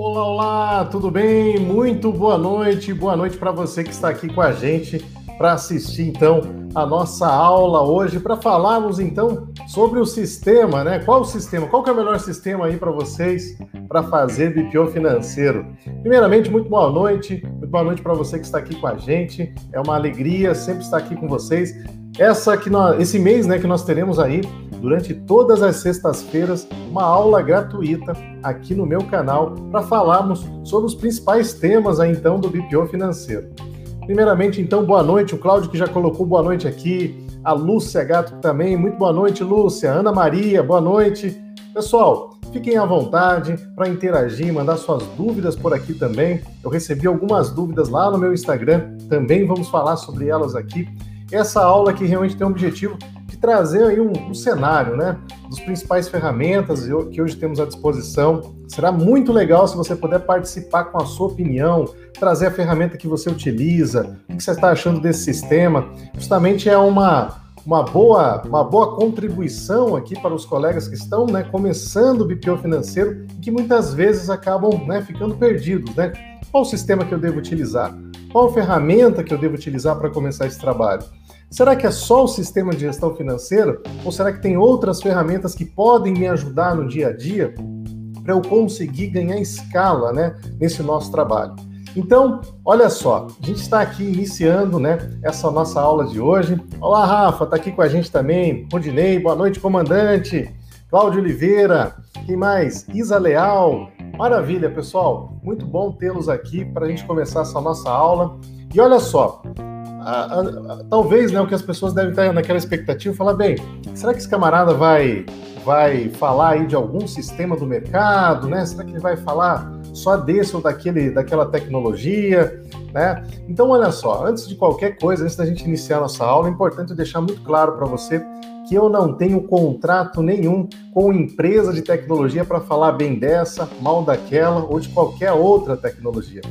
Olá, olá, tudo bem? Muito boa noite, boa noite para você que está aqui com a gente para assistir então a nossa aula hoje para falarmos então sobre o sistema, né? Qual o sistema? Qual que é o melhor sistema aí para vocês para fazer BPO financeiro? Primeiramente, muito boa noite, muito boa noite para você que está aqui com a gente. É uma alegria sempre estar aqui com vocês. Essa que nós, esse mês, né, que nós teremos aí durante todas as sextas-feiras, uma aula gratuita aqui no meu canal para falarmos sobre os principais temas aí, então do BPO financeiro. Primeiramente, então, boa noite. O Cláudio que já colocou boa noite aqui. A Lúcia Gato também. Muito boa noite, Lúcia. Ana Maria, boa noite. Pessoal, fiquem à vontade para interagir, mandar suas dúvidas por aqui também. Eu recebi algumas dúvidas lá no meu Instagram. Também vamos falar sobre elas aqui. Essa aula aqui realmente tem o objetivo trazer aí um, um cenário, né, dos principais ferramentas que hoje temos à disposição. Será muito legal se você puder participar com a sua opinião, trazer a ferramenta que você utiliza, o que você está achando desse sistema. Justamente é uma uma boa, uma boa contribuição aqui para os colegas que estão né, começando o BPO financeiro e que muitas vezes acabam né, ficando perdidos. Né? Qual o sistema que eu devo utilizar? Qual a ferramenta que eu devo utilizar para começar esse trabalho? Será que é só o sistema de gestão financeira? Ou será que tem outras ferramentas que podem me ajudar no dia a dia para eu conseguir ganhar escala né, nesse nosso trabalho? Então, olha só, a gente está aqui iniciando né, essa nossa aula de hoje. Olá, Rafa, está aqui com a gente também. Rondinei, boa noite, comandante. Cláudio Oliveira, quem mais? Isa Leal. Maravilha, pessoal. Muito bom tê-los aqui para a gente começar essa nossa aula. E olha só, a, a, talvez né, o que as pessoas devem estar naquela expectativa, falar, bem, será que esse camarada vai, vai falar aí de algum sistema do mercado, né? Será que ele vai falar só desse ou daquele, daquela tecnologia, né? Então, olha só, antes de qualquer coisa, antes da gente iniciar nossa aula, é importante deixar muito claro para você que eu não tenho contrato nenhum com empresa de tecnologia para falar bem dessa, mal daquela ou de qualquer outra tecnologia.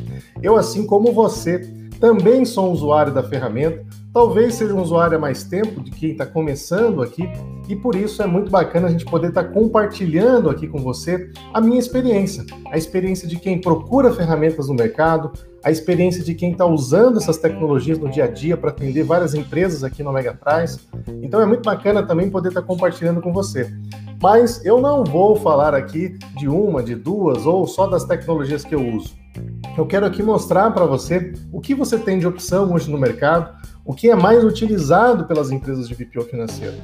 Eu, assim como você, também sou um usuário da ferramenta, talvez seja um usuário há mais tempo de quem está começando aqui, e por isso é muito bacana a gente poder estar tá compartilhando aqui com você a minha experiência, a experiência de quem procura ferramentas no mercado, a experiência de quem está usando essas tecnologias no dia a dia para atender várias empresas aqui no Megaprice. Então é muito bacana também poder estar tá compartilhando com você. Mas eu não vou falar aqui de uma, de duas ou só das tecnologias que eu uso. Eu quero aqui mostrar para você o que você tem de opção hoje no mercado, o que é mais utilizado pelas empresas de BPO financeiro.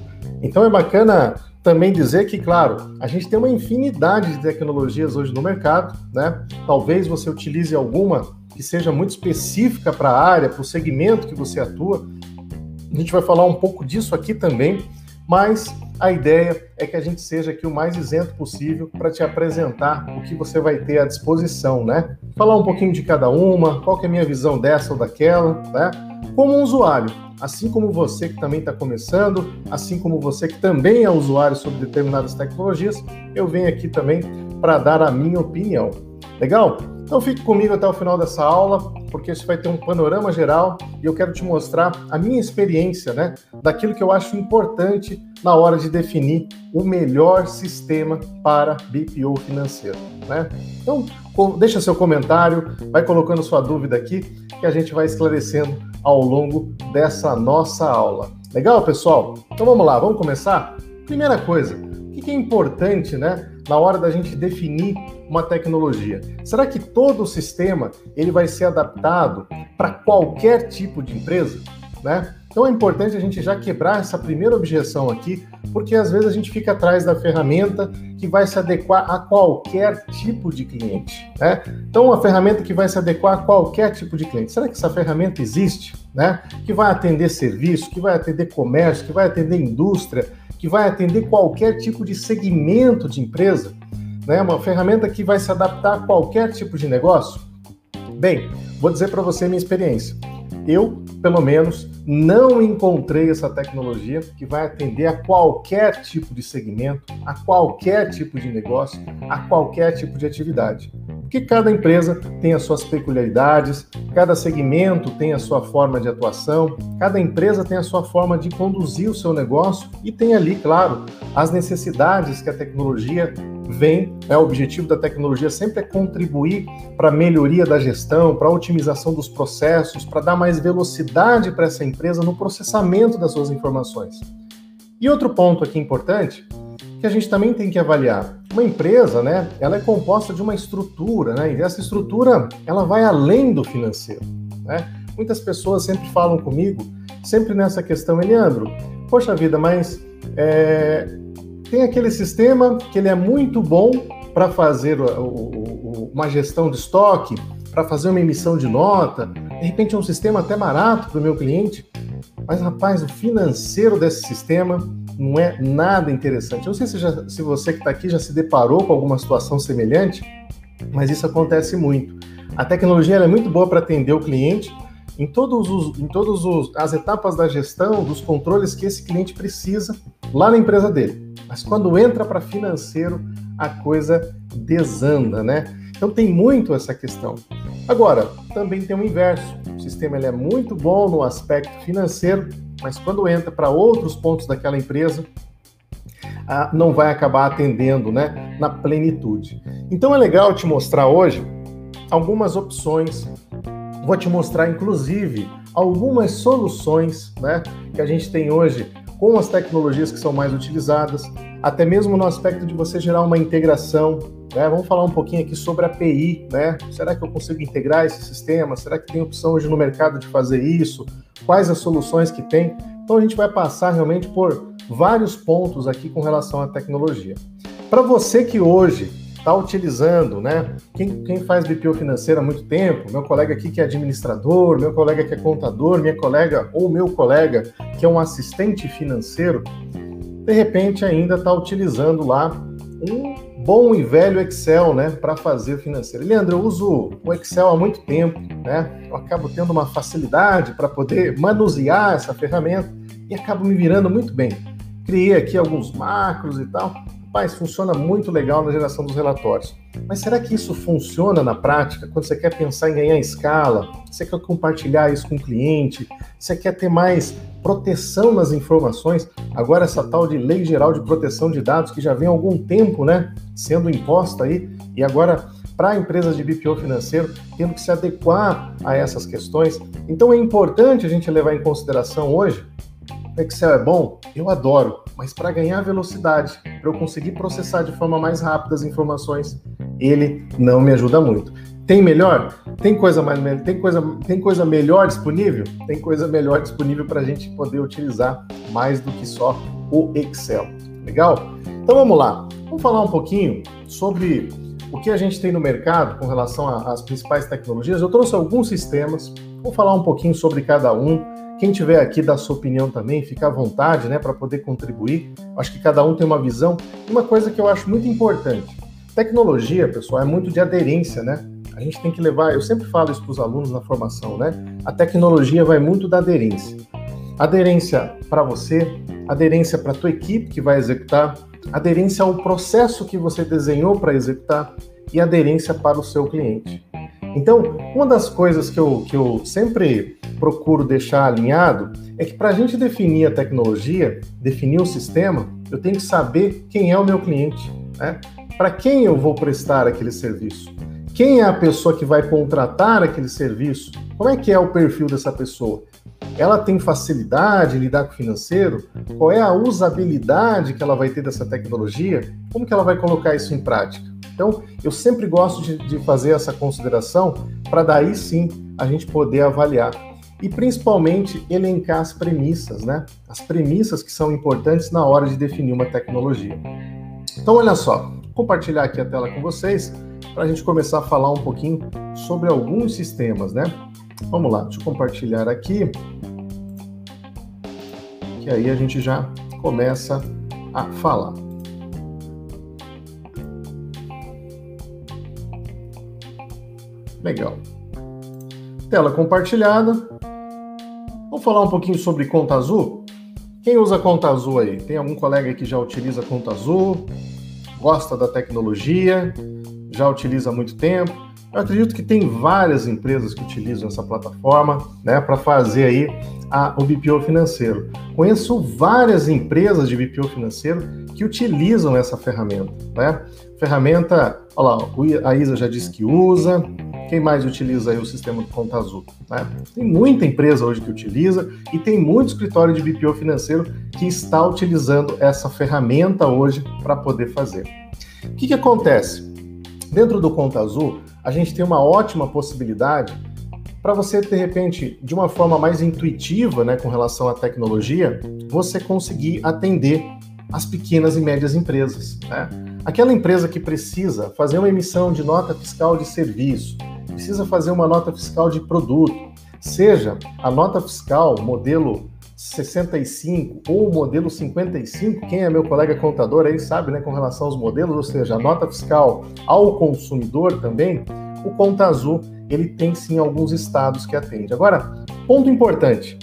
Então é bacana também dizer que, claro, a gente tem uma infinidade de tecnologias hoje no mercado, né? Talvez você utilize alguma que seja muito específica para a área, para o segmento que você atua. A gente vai falar um pouco disso aqui também, mas a ideia é que a gente seja aqui o mais isento possível para te apresentar o que você vai ter à disposição, né? Falar um pouquinho de cada uma, qual é a minha visão dessa ou daquela, né? Como um usuário, assim como você que também está começando, assim como você que também é usuário sobre determinadas tecnologias, eu venho aqui também para dar a minha opinião. Legal? Então fique comigo até o final dessa aula, porque isso vai ter um panorama geral e eu quero te mostrar a minha experiência, né, daquilo que eu acho importante na hora de definir o melhor sistema para BPO financeiro, né? Então, deixa seu comentário, vai colocando sua dúvida aqui que a gente vai esclarecendo ao longo dessa nossa aula. Legal, pessoal? Então vamos lá, vamos começar? Primeira coisa, o que é importante, né, na hora da gente definir uma tecnologia? Será que todo o sistema ele vai ser adaptado para qualquer tipo de empresa? Né? Então é importante a gente já quebrar essa primeira objeção aqui, porque às vezes a gente fica atrás da ferramenta que vai se adequar a qualquer tipo de cliente. Né? Então, uma ferramenta que vai se adequar a qualquer tipo de cliente. Será que essa ferramenta existe? Né? Que vai atender serviço, que vai atender comércio, que vai atender indústria, que vai atender qualquer tipo de segmento de empresa? Né? Uma ferramenta que vai se adaptar a qualquer tipo de negócio? Bem, vou dizer para você minha experiência. Eu, pelo menos, não encontrei essa tecnologia que vai atender a qualquer tipo de segmento, a qualquer tipo de negócio, a qualquer tipo de atividade. Porque cada empresa tem as suas peculiaridades, cada segmento tem a sua forma de atuação, cada empresa tem a sua forma de conduzir o seu negócio e tem ali, claro, as necessidades que a tecnologia vem, é o objetivo da tecnologia sempre é contribuir para a melhoria da gestão, para a otimização dos processos, para dar mais velocidade para essa empresa no processamento das suas informações. E outro ponto aqui importante que a gente também tem que avaliar. Uma empresa, né, ela é composta de uma estrutura, né, e essa estrutura, ela vai além do financeiro, né? Muitas pessoas sempre falam comigo, sempre nessa questão, Eliandro, poxa vida, mas é, tem aquele sistema que ele é muito bom para fazer o, o, uma gestão de estoque, para fazer uma emissão de nota, de repente é um sistema até barato para o meu cliente, mas rapaz, o financeiro desse sistema não é nada interessante. Eu não sei se, já, se você que está aqui já se deparou com alguma situação semelhante, mas isso acontece muito. A tecnologia é muito boa para atender o cliente em todas em todos as etapas da gestão, dos controles que esse cliente precisa lá na empresa dele. Mas quando entra para financeiro, a coisa desanda, né? Então tem muito essa questão. Agora, também tem o inverso. O sistema ele é muito bom no aspecto financeiro, mas quando entra para outros pontos daquela empresa, ah, não vai acabar atendendo né, na plenitude. Então é legal te mostrar hoje algumas opções. Vou te mostrar, inclusive, algumas soluções né, que a gente tem hoje com as tecnologias que são mais utilizadas, até mesmo no aspecto de você gerar uma integração. Né? Vamos falar um pouquinho aqui sobre a API, né? Será que eu consigo integrar esse sistema? Será que tem opção hoje no mercado de fazer isso? Quais as soluções que tem? Então a gente vai passar realmente por vários pontos aqui com relação à tecnologia. Para você que hoje está utilizando, né? Quem, quem faz BPO financeiro há muito tempo, meu colega aqui que é administrador, meu colega que é contador, minha colega ou meu colega que é um assistente financeiro, de repente ainda está utilizando lá um bom e velho Excel, né, para fazer financeiro. Leandro, eu uso o Excel há muito tempo, né? Eu acabo tendo uma facilidade para poder manusear essa ferramenta e acabo me virando muito bem. Criei aqui alguns macros e tal. Rapaz, funciona muito legal na geração dos relatórios. Mas será que isso funciona na prática? Quando você quer pensar em ganhar escala, você quer compartilhar isso com o cliente, você quer ter mais proteção nas informações. Agora, essa tal de Lei Geral de Proteção de Dados, que já vem há algum tempo né, sendo imposta aí, e agora para empresas de BPO financeiro, tendo que se adequar a essas questões. Então, é importante a gente levar em consideração hoje. Excel é bom? Eu adoro, mas para ganhar velocidade, para eu conseguir processar de forma mais rápida as informações, ele não me ajuda muito. Tem melhor? Tem coisa mais tem coisa tem coisa melhor disponível? Tem coisa melhor disponível para a gente poder utilizar mais do que só o Excel. Legal? Então vamos lá. Vamos falar um pouquinho sobre o que a gente tem no mercado com relação às principais tecnologias. Eu trouxe alguns sistemas. Vou falar um pouquinho sobre cada um. Quem tiver aqui da sua opinião também, fica à vontade, né, para poder contribuir. Acho que cada um tem uma visão. Uma coisa que eu acho muito importante. Tecnologia, pessoal, é muito de aderência, né? A gente tem que levar, eu sempre falo isso para os alunos na formação, né? A tecnologia vai muito da aderência. Aderência para você, aderência para a tua equipe que vai executar, aderência ao processo que você desenhou para executar e aderência para o seu cliente. Então, uma das coisas que eu, que eu sempre procuro deixar alinhado é que para a gente definir a tecnologia, definir o sistema, eu tenho que saber quem é o meu cliente, né? para quem eu vou prestar aquele serviço. Quem é a pessoa que vai contratar aquele serviço? Como é que é o perfil dessa pessoa? Ela tem facilidade em lidar com o financeiro? Qual é a usabilidade que ela vai ter dessa tecnologia? Como que ela vai colocar isso em prática? Então, eu sempre gosto de, de fazer essa consideração para daí sim a gente poder avaliar e principalmente elencar as premissas, né? As premissas que são importantes na hora de definir uma tecnologia. Então, olha só, compartilhar aqui a tela com vocês para a gente começar a falar um pouquinho sobre alguns sistemas, né? Vamos lá, deixa eu compartilhar aqui, que aí a gente já começa a falar. Legal. Tela compartilhada. Vamos falar um pouquinho sobre conta azul? Quem usa conta azul aí? Tem algum colega que já utiliza conta azul? Gosta da tecnologia? já utiliza há muito tempo. Eu acredito que tem várias empresas que utilizam essa plataforma né, para fazer aí a, o BPO financeiro. Conheço várias empresas de BPO financeiro que utilizam essa ferramenta. Né? Ferramenta, olha lá, a Isa já disse que usa. Quem mais utiliza aí o sistema de conta azul? Né? Tem muita empresa hoje que utiliza e tem muito escritório de BPO financeiro que está utilizando essa ferramenta hoje para poder fazer. O que, que acontece? Dentro do Conta Azul, a gente tem uma ótima possibilidade para você, de repente, de uma forma mais intuitiva, né, com relação à tecnologia, você conseguir atender as pequenas e médias empresas. Né? Aquela empresa que precisa fazer uma emissão de nota fiscal de serviço, precisa fazer uma nota fiscal de produto, seja a nota fiscal modelo 65 ou modelo 55, quem é meu colega contador aí sabe, né, com relação aos modelos, ou seja, a nota fiscal ao consumidor também, o Conta Azul, ele tem sim alguns estados que atende. Agora, ponto importante,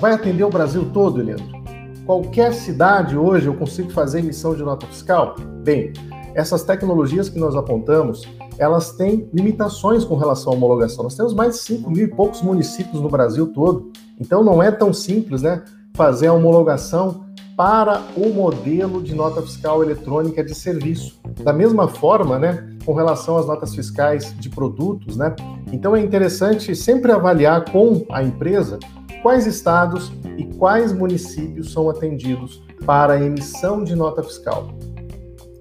vai atender o Brasil todo, Leandro? Qualquer cidade hoje eu consigo fazer emissão de nota fiscal? Bem, essas tecnologias que nós apontamos, elas têm limitações com relação à homologação. Nós temos mais de 5 mil e poucos municípios no Brasil todo, então não é tão simples né, fazer a homologação para o modelo de nota fiscal eletrônica de serviço. Da mesma forma, né, com relação às notas fiscais de produtos, né? Então é interessante sempre avaliar com a empresa quais estados e quais municípios são atendidos para a emissão de nota fiscal.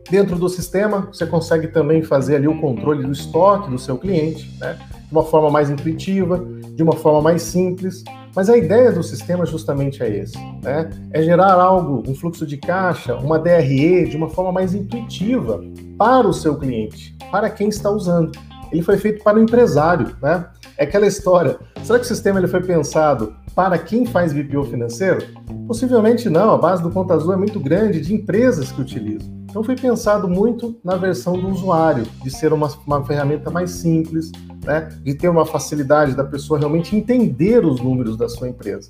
Dentro do sistema, você consegue também fazer ali o controle do estoque do seu cliente, né? de uma forma mais intuitiva, de uma forma mais simples. Mas a ideia do sistema justamente é esse, né? É gerar algo, um fluxo de caixa, uma DRE de uma forma mais intuitiva para o seu cliente, para quem está usando. Ele foi feito para o empresário, né? É aquela história. Será que o sistema ele foi pensado para quem faz BPO financeiro? Possivelmente não. A base do Conta Azul é muito grande de empresas que utilizam. Então foi pensado muito na versão do usuário, de ser uma, uma ferramenta mais simples, né, de ter uma facilidade da pessoa realmente entender os números da sua empresa.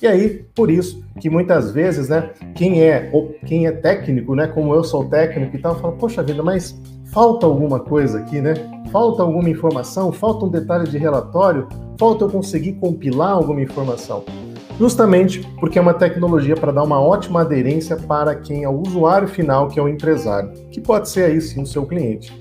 E aí, por isso que muitas vezes, né, quem é quem é técnico, né, como eu sou técnico e tal, fala, poxa vida, mas falta alguma coisa aqui, né? Falta alguma informação, falta um detalhe de relatório, falta eu conseguir compilar alguma informação justamente porque é uma tecnologia para dar uma ótima aderência para quem é o usuário final, que é o empresário, que pode ser aí sim o seu cliente.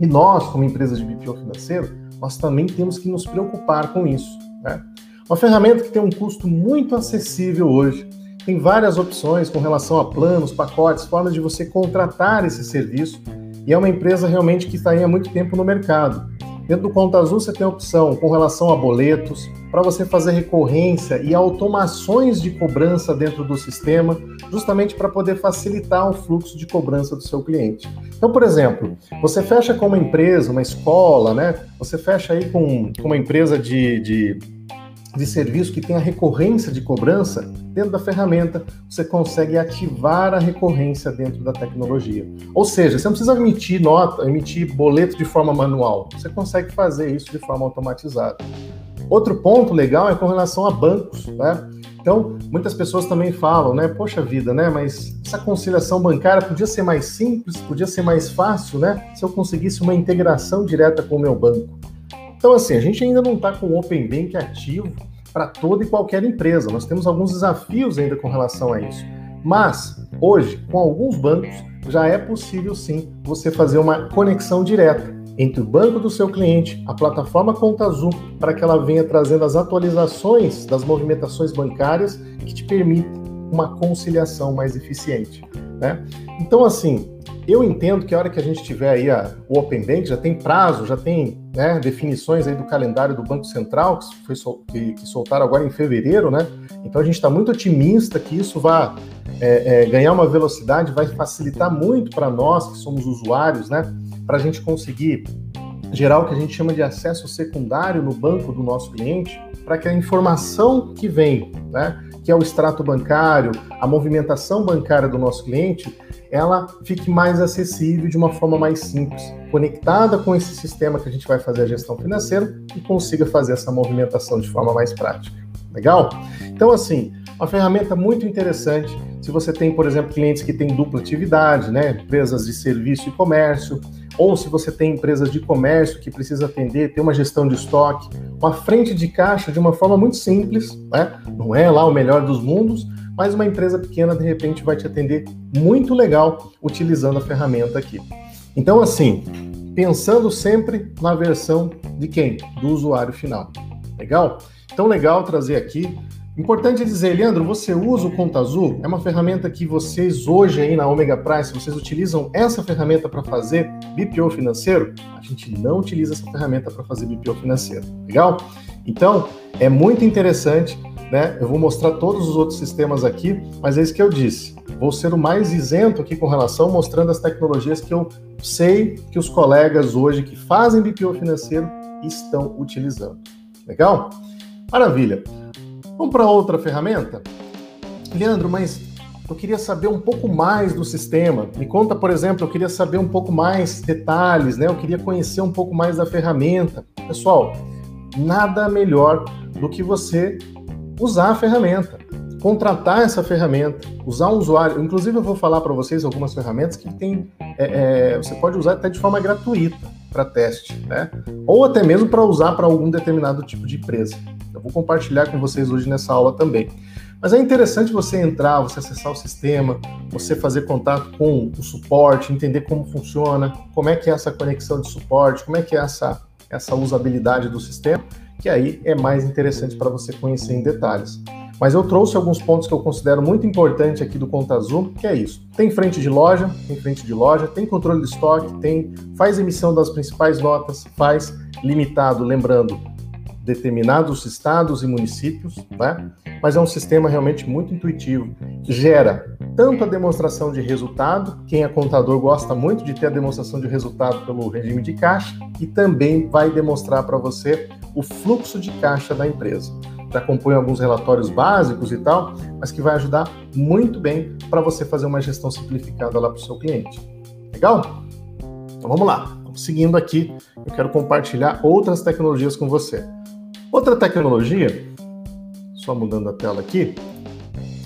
E nós, como empresa de BPO financeiro, nós também temos que nos preocupar com isso. Né? Uma ferramenta que tem um custo muito acessível hoje. Tem várias opções com relação a planos, pacotes, formas de você contratar esse serviço. E é uma empresa realmente que está aí há muito tempo no mercado. Dentro do Conta Azul você tem a opção com relação a boletos, para você fazer recorrência e automações de cobrança dentro do sistema, justamente para poder facilitar o fluxo de cobrança do seu cliente. Então, por exemplo, você fecha com uma empresa, uma escola, né? Você fecha aí com, com uma empresa de, de de serviço que tem a recorrência de cobrança, dentro da ferramenta você consegue ativar a recorrência dentro da tecnologia. Ou seja, você não precisa emitir nota, emitir boleto de forma manual, você consegue fazer isso de forma automatizada. Outro ponto legal é com relação a bancos, né? Então, muitas pessoas também falam, né? Poxa vida, né? Mas essa conciliação bancária podia ser mais simples, podia ser mais fácil, né? Se eu conseguisse uma integração direta com o meu banco. Então, assim, a gente ainda não está com o Open Bank ativo para toda e qualquer empresa. Nós temos alguns desafios ainda com relação a isso. Mas, hoje, com alguns bancos, já é possível sim você fazer uma conexão direta entre o banco do seu cliente, a plataforma Conta Azul, para que ela venha trazendo as atualizações das movimentações bancárias que te permitem uma conciliação mais eficiente. Né? Então, assim, eu entendo que a hora que a gente tiver aí a, o Open Bank, já tem prazo, já tem né, definições aí do calendário do Banco Central, que, foi sol, que, que soltaram agora em fevereiro, né? Então a gente está muito otimista que isso vai é, é, ganhar uma velocidade, vai facilitar muito para nós que somos usuários, né? Para a gente conseguir gerar o que a gente chama de acesso secundário no banco do nosso cliente, para que a informação que vem, né, que é o extrato bancário, a movimentação bancária do nosso cliente, ela fique mais acessível de uma forma mais simples, conectada com esse sistema que a gente vai fazer a gestão financeira e consiga fazer essa movimentação de forma mais prática. Legal? Então, assim, Uma ferramenta muito interessante se você tem, por exemplo, clientes que têm dupla atividade, né? Empresas de serviço e comércio, ou se você tem empresas de comércio que precisa atender, ter uma gestão de estoque, uma frente de caixa de uma forma muito simples, né? Não é lá o melhor dos mundos, mas uma empresa pequena de repente vai te atender muito legal utilizando a ferramenta aqui. Então, assim, pensando sempre na versão de quem? Do usuário final. Legal? Então, legal trazer aqui Importante dizer, Leandro, você usa o Conta Azul? É uma ferramenta que vocês hoje aí na Omega Price, vocês utilizam essa ferramenta para fazer BPO financeiro? A gente não utiliza essa ferramenta para fazer BPO financeiro, legal? Então, é muito interessante, né? Eu vou mostrar todos os outros sistemas aqui, mas é isso que eu disse. Vou ser o mais isento aqui com relação, mostrando as tecnologias que eu sei que os colegas hoje que fazem BPO financeiro estão utilizando. Legal? Maravilha. Vamos para outra ferramenta? Leandro, mas eu queria saber um pouco mais do sistema. Me conta, por exemplo, eu queria saber um pouco mais detalhes, né? Eu queria conhecer um pouco mais da ferramenta. Pessoal, nada melhor do que você usar a ferramenta, contratar essa ferramenta, usar um usuário. Inclusive, eu vou falar para vocês algumas ferramentas que tem, é, é, você pode usar até de forma gratuita para teste, né? Ou até mesmo para usar para algum determinado tipo de empresa. Eu vou compartilhar com vocês hoje nessa aula também. Mas é interessante você entrar, você acessar o sistema, você fazer contato com o suporte, entender como funciona, como é que é essa conexão de suporte, como é que é essa, essa usabilidade do sistema, que aí é mais interessante para você conhecer em detalhes. Mas eu trouxe alguns pontos que eu considero muito importante aqui do Conta Azul, que é isso. Tem frente de loja, tem frente de loja, tem controle de estoque, tem faz emissão das principais notas, faz limitado, lembrando, determinados estados e municípios, né? mas é um sistema realmente muito intuitivo, gera tanto a demonstração de resultado, quem é contador gosta muito de ter a demonstração de resultado pelo regime de caixa, e também vai demonstrar para você o fluxo de caixa da empresa. Já compõe alguns relatórios básicos e tal, mas que vai ajudar muito bem para você fazer uma gestão simplificada lá para o seu cliente. Legal? Então vamos lá. Seguindo aqui, eu quero compartilhar outras tecnologias com você. Outra tecnologia, só mudando a tela aqui,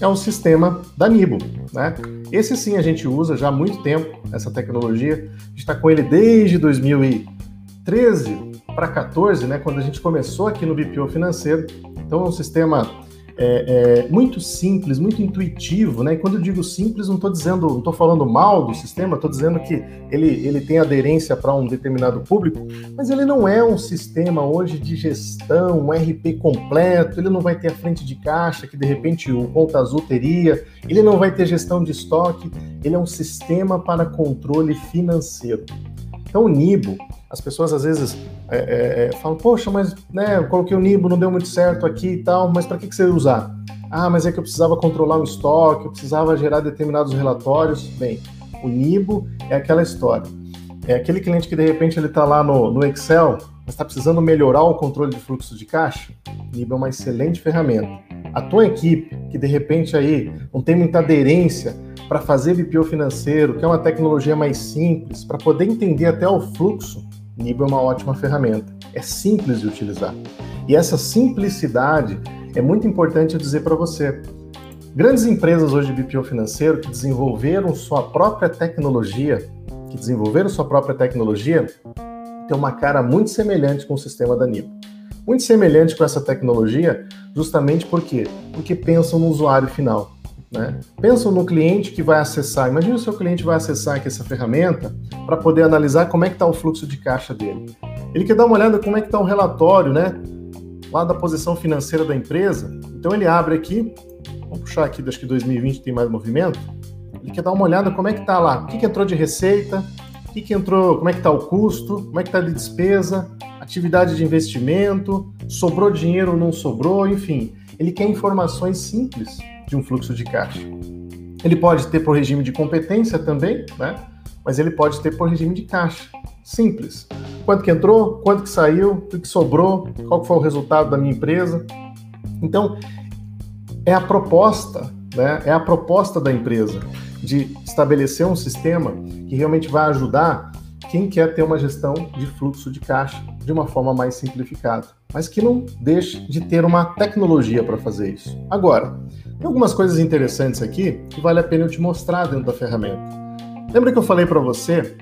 é o sistema da Nibo. Né? Esse sim a gente usa já há muito tempo, essa tecnologia. A gente está com ele desde 2013 para 14, né, quando a gente começou aqui no BPO financeiro. Então é um sistema é, é, muito simples, muito intuitivo, né? E quando eu digo simples, não estou dizendo, não estou falando mal do sistema, estou dizendo que ele, ele tem aderência para um determinado público, mas ele não é um sistema hoje de gestão, um RP completo, ele não vai ter a frente de caixa que de repente o Conta Azul teria, ele não vai ter gestão de estoque, ele é um sistema para controle financeiro. Então o Nibo, as pessoas às vezes é, é, é, falam, poxa, mas né, eu coloquei o Nibo, não deu muito certo aqui e tal, mas para que, que você ia usar? Ah, mas é que eu precisava controlar um estoque, eu precisava gerar determinados relatórios. Bem, o Nibo é aquela história. É aquele cliente que de repente ele está lá no, no Excel, mas está precisando melhorar o controle de fluxo de caixa. O Nibo é uma excelente ferramenta. A tua equipe, que de repente aí não tem muita aderência para fazer BPO financeiro, que é uma tecnologia mais simples, para poder entender até o fluxo, Nibo é uma ótima ferramenta. É simples de utilizar. E essa simplicidade é muito importante eu dizer para você. Grandes empresas hoje de BPO financeiro que desenvolveram sua própria tecnologia, que desenvolveram sua própria tecnologia, tem uma cara muito semelhante com o sistema da Nibo. Muito semelhante com essa tecnologia, justamente por quê? Porque pensam no usuário final. Né? Pensam no cliente que vai acessar. Imagina o seu cliente vai acessar aqui essa ferramenta para poder analisar como é que está o fluxo de caixa dele. Ele quer dar uma olhada como é que está o relatório, né? Lá da posição financeira da empresa. Então ele abre aqui, vamos puxar aqui, acho que 2020 tem mais movimento. Ele quer dar uma olhada como é que está lá, o que, que entrou de receita, o que, que entrou, como é que está o custo, como é que está de despesa, atividade de investimento, sobrou dinheiro ou não sobrou, enfim. Ele quer informações simples de um fluxo de caixa. Ele pode ter por regime de competência também, né? mas ele pode ter por regime de caixa. Simples. Quanto que entrou, quanto que saiu, o que sobrou, qual foi o resultado da minha empresa. Então, é a proposta, né? é a proposta da empresa de estabelecer um sistema que realmente vai ajudar quem quer ter uma gestão de fluxo de caixa de uma forma mais simplificada, mas que não deixe de ter uma tecnologia para fazer isso. Agora, Tem algumas coisas interessantes aqui que vale a pena eu te mostrar dentro da ferramenta. Lembra que eu falei para você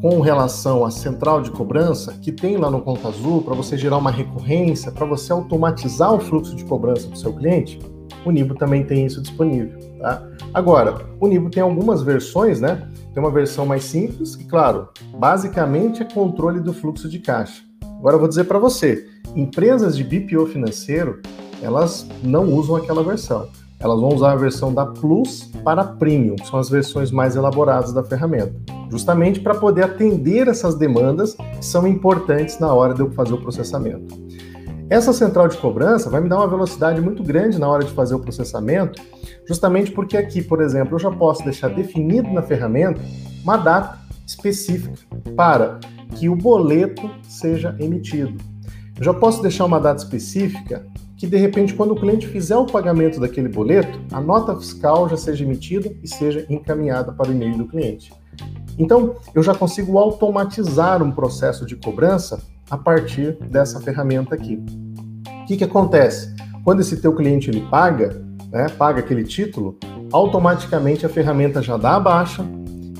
com relação à central de cobrança que tem lá no Conta Azul para você gerar uma recorrência, para você automatizar o fluxo de cobrança do seu cliente? O Nibo também tem isso disponível, tá? Agora, o Nibo tem algumas versões, né? Tem uma versão mais simples, que claro, basicamente é controle do fluxo de caixa. Agora eu vou dizer para você, empresas de BPO financeiro, elas não usam aquela versão. Elas vão usar a versão da Plus para Premium, que são as versões mais elaboradas da ferramenta, justamente para poder atender essas demandas que são importantes na hora de eu fazer o processamento. Essa central de cobrança vai me dar uma velocidade muito grande na hora de fazer o processamento, justamente porque aqui, por exemplo, eu já posso deixar definido na ferramenta uma data específica para que o boleto seja emitido. Eu já posso deixar uma data específica que, de repente, quando o cliente fizer o pagamento daquele boleto, a nota fiscal já seja emitida e seja encaminhada para o e-mail do cliente. Então, eu já consigo automatizar um processo de cobrança a partir dessa ferramenta aqui. O que, que acontece? Quando esse teu cliente ele paga, né, paga aquele título, automaticamente a ferramenta já dá a baixa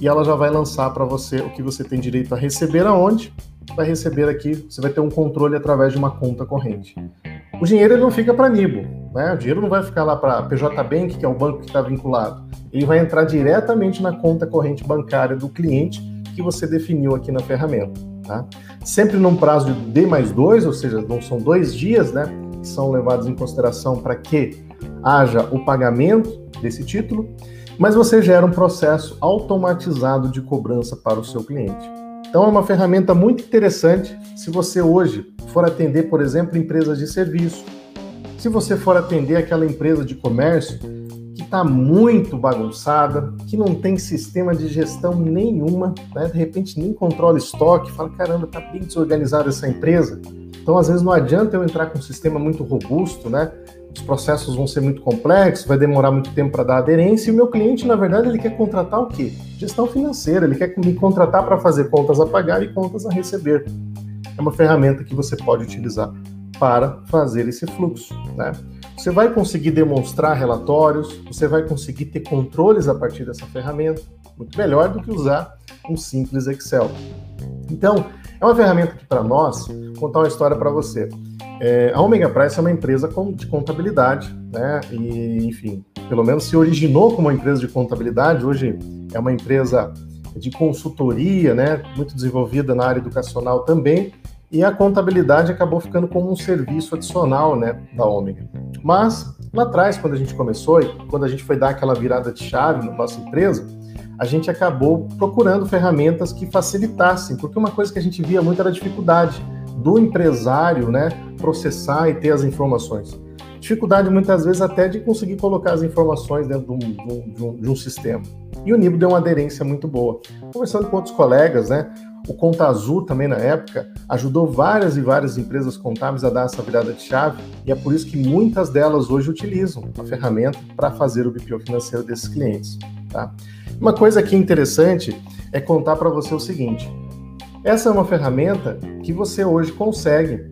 e ela já vai lançar para você o que você tem direito a receber aonde, vai receber aqui, você vai ter um controle através de uma conta corrente. O dinheiro ele não fica para Nibo, né? O dinheiro não vai ficar lá para PJ Bank, que é o banco que está vinculado. Ele vai entrar diretamente na conta corrente bancária do cliente que você definiu aqui na ferramenta. Tá? Sempre num prazo de D mais dois, ou seja, não são dois dias, né? Que são levados em consideração para que haja o pagamento desse título, mas você gera um processo automatizado de cobrança para o seu cliente. Então é uma ferramenta muito interessante se você hoje for atender, por exemplo, empresas de serviço. Se você for atender aquela empresa de comércio que está muito bagunçada, que não tem sistema de gestão nenhuma, né? de repente nem controla estoque, fala, caramba, está bem desorganizada essa empresa. Então, às vezes, não adianta eu entrar com um sistema muito robusto, né? Os processos vão ser muito complexos, vai demorar muito tempo para dar aderência, e o meu cliente, na verdade, ele quer contratar o quê? Gestão financeira, ele quer me contratar para fazer contas a pagar e contas a receber. É uma ferramenta que você pode utilizar para fazer esse fluxo, né? Você vai conseguir demonstrar relatórios, você vai conseguir ter controles a partir dessa ferramenta, muito melhor do que usar um simples Excel. Então, é uma ferramenta que para nós, vou contar uma história para você. É, a Omega Price é uma empresa de contabilidade, né? E, enfim, pelo menos se originou como uma empresa de contabilidade, hoje é uma empresa de consultoria, né? Muito desenvolvida na área educacional também, e a contabilidade acabou ficando como um serviço adicional né, da Ômega. Mas lá atrás, quando a gente começou e quando a gente foi dar aquela virada de chave na nossa empresa, a gente acabou procurando ferramentas que facilitassem, porque uma coisa que a gente via muito era a dificuldade do empresário né, processar e ter as informações. Dificuldade muitas vezes até de conseguir colocar as informações dentro de um, de um, de um sistema. E o Nibo deu uma aderência muito boa. Conversando com outros colegas, né? O Conta Azul também na época ajudou várias e várias empresas contábeis a dar essa virada de chave e é por isso que muitas delas hoje utilizam a ferramenta para fazer o BPO financeiro desses clientes. Tá? Uma coisa aqui interessante é contar para você o seguinte: essa é uma ferramenta que você hoje consegue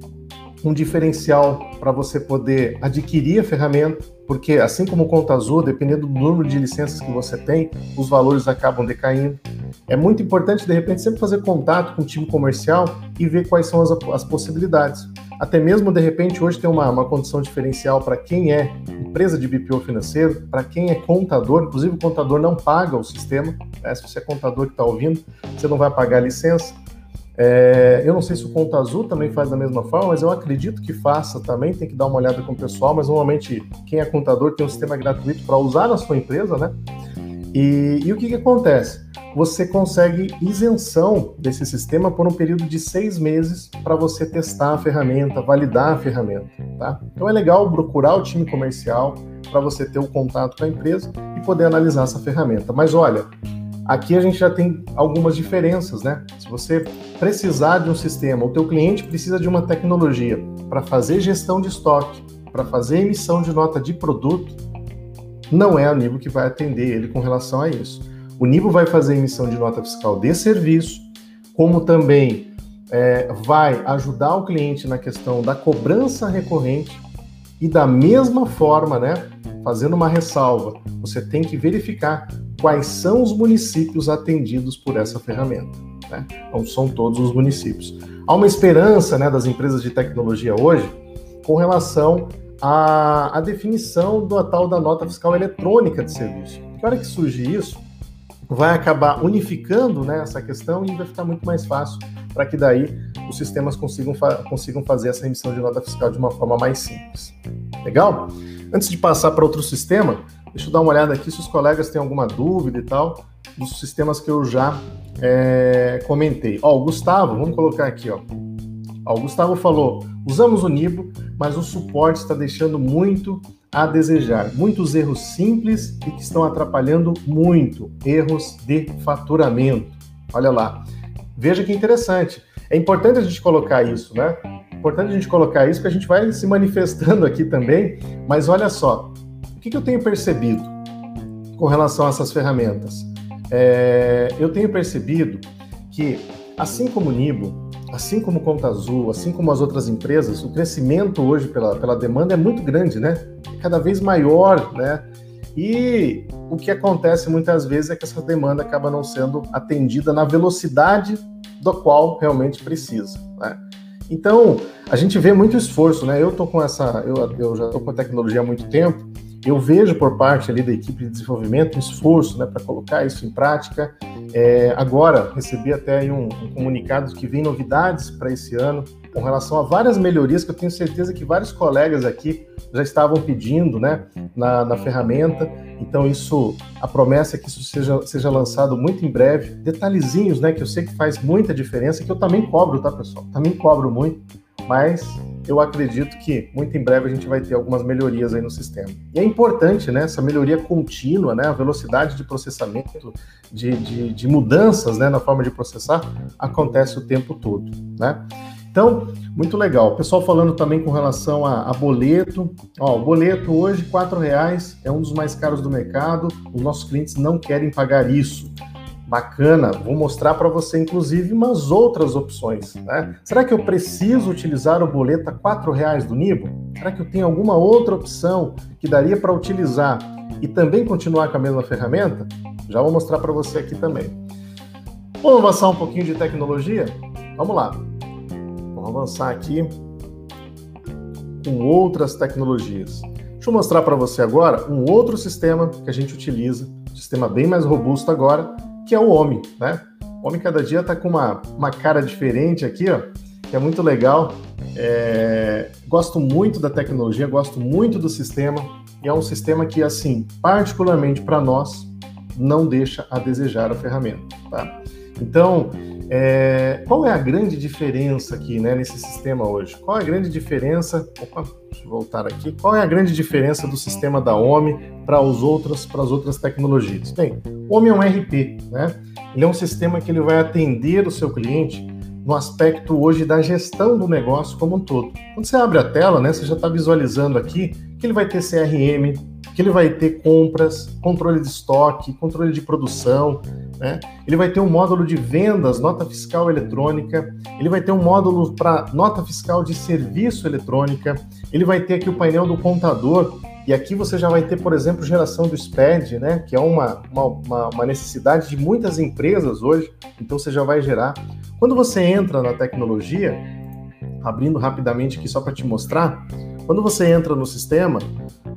um diferencial para você poder adquirir a ferramenta, porque assim como o Conta Azul, dependendo do número de licenças que você tem, os valores acabam decaindo. É muito importante, de repente, sempre fazer contato com o time comercial e ver quais são as, as possibilidades. Até mesmo, de repente, hoje tem uma, uma condição diferencial para quem é empresa de BPO financeiro, para quem é contador, inclusive o contador não paga o sistema, né? se você é contador que está ouvindo, você não vai pagar a licença. É, eu não sei se o Conta Azul também faz da mesma forma, mas eu acredito que faça também. Tem que dar uma olhada com o pessoal, mas normalmente quem é contador tem um sistema gratuito para usar na sua empresa, né? E, e o que, que acontece? Você consegue isenção desse sistema por um período de seis meses para você testar a ferramenta, validar a ferramenta, tá? Então é legal procurar o time comercial para você ter o contato com a empresa e poder analisar essa ferramenta. Mas olha, Aqui a gente já tem algumas diferenças, né? Se você precisar de um sistema, o teu cliente precisa de uma tecnologia para fazer gestão de estoque, para fazer emissão de nota de produto, não é a Nibo que vai atender ele com relação a isso. O Nibo vai fazer emissão de nota fiscal de serviço, como também é, vai ajudar o cliente na questão da cobrança recorrente e da mesma forma, né? fazendo uma ressalva, você tem que verificar quais são os municípios atendidos por essa ferramenta. Né? Não são todos os municípios. Há uma esperança né, das empresas de tecnologia hoje com relação à, à definição da tal da nota fiscal eletrônica de serviço. Que hora que surge isso, vai acabar unificando né, essa questão e vai ficar muito mais fácil para que daí os sistemas consigam, fa consigam fazer essa emissão de nota fiscal de uma forma mais simples. Legal? Antes de passar para outro sistema, deixa eu dar uma olhada aqui se os colegas têm alguma dúvida e tal dos sistemas que eu já é, comentei. Ó, o Gustavo, vamos colocar aqui, ó. ó. O Gustavo falou: usamos o Nibo, mas o suporte está deixando muito a desejar. Muitos erros simples e que estão atrapalhando muito. Erros de faturamento. Olha lá. Veja que interessante. É importante a gente colocar isso, né? Importante a gente colocar isso, que a gente vai se manifestando aqui também. Mas olha só, que, que eu tenho percebido com relação a essas ferramentas? É, eu tenho percebido que, assim como o Nibo, assim como Conta Azul, assim como as outras empresas, o crescimento hoje pela, pela demanda é muito grande, né? É cada vez maior, né? E o que acontece muitas vezes é que essa demanda acaba não sendo atendida na velocidade do qual realmente precisa, né? Então, a gente vê muito esforço, né? Eu tô com essa, eu, eu já tô com a tecnologia há muito tempo eu vejo por parte ali da equipe de desenvolvimento um esforço né, para colocar isso em prática. É, agora, recebi até um, um comunicado que vem novidades para esse ano com relação a várias melhorias que eu tenho certeza que vários colegas aqui já estavam pedindo né, na, na ferramenta. Então, isso, a promessa é que isso seja, seja lançado muito em breve. Detalhezinhos, né, que eu sei que faz muita diferença, que eu também cobro, tá, pessoal? Também cobro muito, mas eu acredito que muito em breve a gente vai ter algumas melhorias aí no sistema. E é importante, né, essa melhoria contínua, né, a velocidade de processamento, de, de, de mudanças, né, na forma de processar, acontece o tempo todo, né. Então, muito legal. O pessoal falando também com relação a, a boleto. Ó, o boleto hoje, R$ reais é um dos mais caros do mercado. Os nossos clientes não querem pagar isso. Bacana, vou mostrar para você, inclusive, umas outras opções. Né? Será que eu preciso utilizar o boleto R$ reais do Nibo? Será que eu tenho alguma outra opção que daria para utilizar e também continuar com a mesma ferramenta? Já vou mostrar para você aqui também. Vamos avançar um pouquinho de tecnologia? Vamos lá. Vamos avançar aqui com outras tecnologias. Deixa eu mostrar para você agora um outro sistema que a gente utiliza, um sistema bem mais robusto agora, que é o homem, né? O homem cada dia está com uma, uma cara diferente aqui, ó, que é muito legal. É, gosto muito da tecnologia, gosto muito do sistema, e é um sistema que, assim, particularmente para nós, não deixa a desejar a ferramenta, tá? Então, é, qual é a grande diferença aqui, né, nesse sistema hoje? Qual é a grande diferença? Opa, deixa eu voltar aqui. Qual é a grande diferença do sistema da OMI para os outros, para as outras tecnologias? Bem, o OMI é um RP, né? Ele é um sistema que ele vai atender o seu cliente no aspecto hoje da gestão do negócio como um todo. Quando você abre a tela, né, você já está visualizando aqui que ele vai ter CRM, que ele vai ter compras, controle de estoque, controle de produção, né? Ele vai ter um módulo de vendas, nota fiscal eletrônica, ele vai ter um módulo para nota fiscal de serviço eletrônica, ele vai ter aqui o painel do contador, e aqui você já vai ter, por exemplo, geração do SPED, né? Que é uma, uma, uma necessidade de muitas empresas hoje, então você já vai gerar. Quando você entra na tecnologia, abrindo rapidamente aqui só para te mostrar, quando você entra no sistema,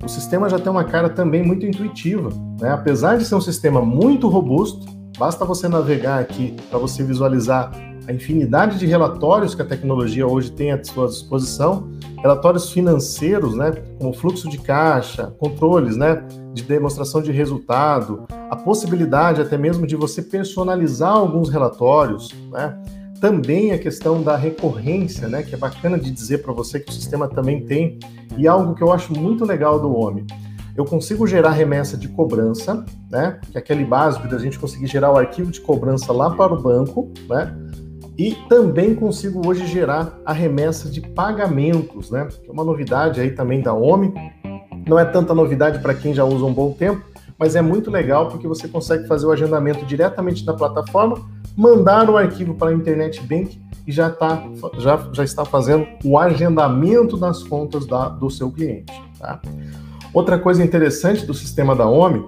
o sistema já tem uma cara também muito intuitiva. Né? Apesar de ser um sistema muito robusto, basta você navegar aqui para você visualizar a infinidade de relatórios que a tecnologia hoje tem à sua disposição, relatórios financeiros, né, como fluxo de caixa, controles, né, de demonstração de resultado, a possibilidade até mesmo de você personalizar alguns relatórios, né, também a questão da recorrência, né, que é bacana de dizer para você que o sistema também tem, e algo que eu acho muito legal do OMI. Eu consigo gerar remessa de cobrança, né, que é aquele básico da gente conseguir gerar o arquivo de cobrança lá para o banco, né, e também consigo hoje gerar a remessa de pagamentos, né, que é uma novidade aí também da OMI. Não é tanta novidade para quem já usa um bom tempo, mas é muito legal porque você consegue fazer o agendamento diretamente na plataforma mandar o arquivo para a Internet Bank e já, tá, já, já está fazendo o agendamento das contas da, do seu cliente. Tá? Outra coisa interessante do sistema da OMI,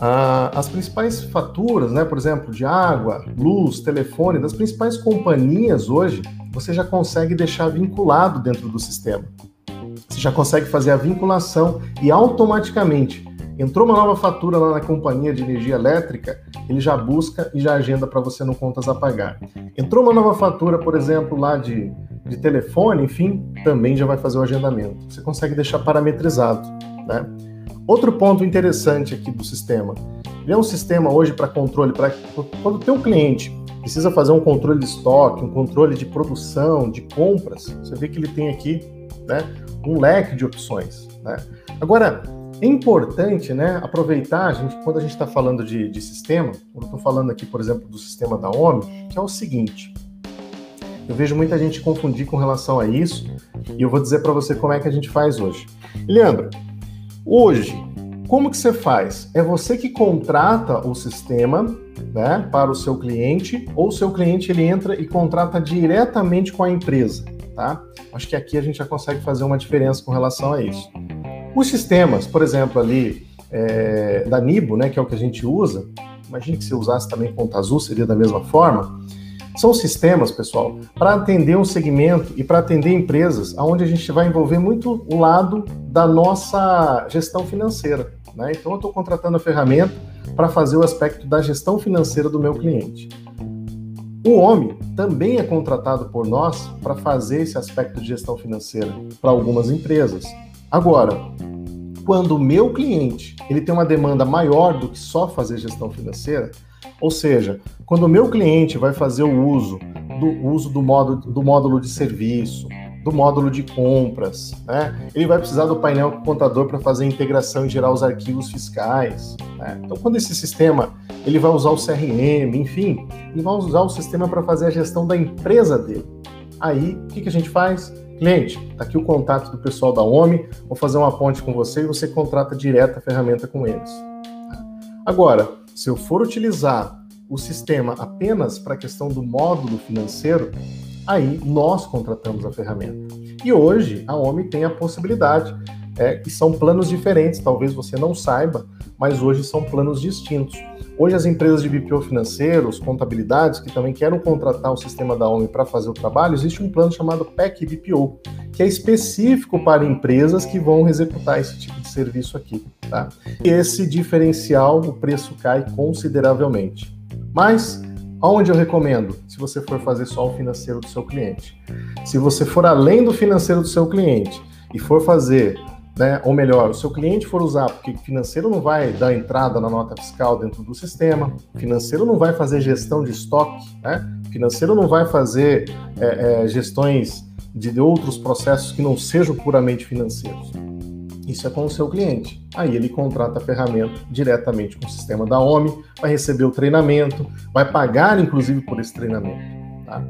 ah, as principais faturas, né, por exemplo, de água, luz, telefone, das principais companhias hoje, você já consegue deixar vinculado dentro do sistema. Você já consegue fazer a vinculação e automaticamente entrou uma nova fatura lá na companhia de energia elétrica, ele já busca e já agenda para você no contas a pagar. Entrou uma nova fatura, por exemplo, lá de, de telefone, enfim, também já vai fazer o agendamento. Você consegue deixar parametrizado, né? Outro ponto interessante aqui do sistema, ele é um sistema hoje para controle, para quando o teu cliente precisa fazer um controle de estoque, um controle de produção, de compras, você vê que ele tem aqui, né, um leque de opções, né? Agora, é importante, né, aproveitar, a gente, quando a gente está falando de, de, sistema, quando eu estou falando aqui, por exemplo, do sistema da OMI, que é o seguinte, eu vejo muita gente confundir com relação a isso, e eu vou dizer para você como é que a gente faz hoje. Leandro, hoje, como que você faz? É você que contrata o sistema, né, para o seu cliente, ou o seu cliente ele entra e contrata diretamente com a empresa, tá? Acho que aqui a gente já consegue fazer uma diferença com relação a isso. Os sistemas, por exemplo, ali é, da Nibo, né, que é o que a gente usa, imagine que se usasse também Ponta Azul, seria da mesma forma. São sistemas, pessoal, para atender um segmento e para atender empresas, onde a gente vai envolver muito o lado da nossa gestão financeira. Né? Então, eu estou contratando a ferramenta para fazer o aspecto da gestão financeira do meu cliente. O homem também é contratado por nós para fazer esse aspecto de gestão financeira para algumas empresas. Agora, quando o meu cliente ele tem uma demanda maior do que só fazer gestão financeira, ou seja, quando o meu cliente vai fazer o uso do uso do módulo, do módulo de serviço, do módulo de compras, né? Ele vai precisar do painel contador para fazer a integração e gerar os arquivos fiscais. Né? Então, quando esse sistema ele vai usar o CRM, enfim, ele vai usar o sistema para fazer a gestão da empresa dele. Aí, o que, que a gente faz? Cliente, está aqui o contato do pessoal da OMI, vou fazer uma ponte com você e você contrata direto a ferramenta com eles. Agora, se eu for utilizar o sistema apenas para a questão do módulo financeiro, aí nós contratamos a ferramenta. E hoje a OMI tem a possibilidade, é, que são planos diferentes, talvez você não saiba, mas hoje são planos distintos. Hoje as empresas de BPO financeiros, contabilidades, que também querem contratar o sistema da OMI para fazer o trabalho, existe um plano chamado PEC BPO, que é específico para empresas que vão executar esse tipo de serviço aqui. Tá? E esse diferencial, o preço cai consideravelmente. Mas Onde eu recomendo? Se você for fazer só o financeiro do seu cliente. Se você for além do financeiro do seu cliente e for fazer né? Ou melhor, o seu cliente for usar, porque financeiro não vai dar entrada na nota fiscal dentro do sistema, financeiro não vai fazer gestão de estoque, né? Financeiro não vai fazer é, é, gestões de outros processos que não sejam puramente financeiros. Isso é com o seu cliente. Aí ele contrata a ferramenta diretamente com o sistema da OMI, vai receber o treinamento, vai pagar inclusive por esse treinamento. Tá?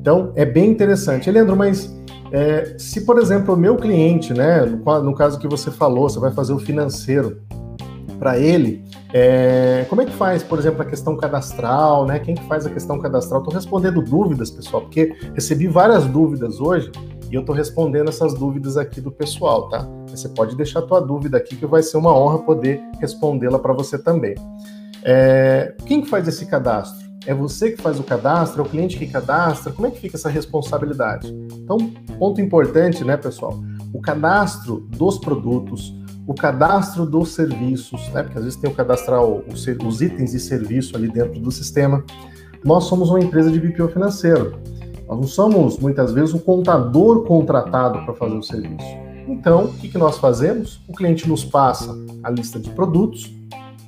Então é bem interessante. Leandro, mas é, se, por exemplo, o meu cliente, né, no, no, caso que você falou, você vai fazer o financeiro para ele, é, como é que faz, por exemplo, a questão cadastral, né? Quem que faz a questão cadastral? Estou respondendo dúvidas, pessoal, porque recebi várias dúvidas hoje e eu estou respondendo essas dúvidas aqui do pessoal, tá? Você pode deixar a tua dúvida aqui que vai ser uma honra poder respondê-la para você também. É, quem que faz esse cadastro? É você que faz o cadastro? É o cliente que cadastra? Como é que fica essa responsabilidade? Então, ponto importante, né, pessoal? O cadastro dos produtos, o cadastro dos serviços, né? Porque às vezes tem o cadastrar os, itens de serviço ali dentro do sistema. Nós somos uma empresa de BPO financeiro. Nós não somos, muitas vezes, o contador contratado para fazer o serviço. Então, o que, que nós fazemos? O cliente nos passa a lista de produtos,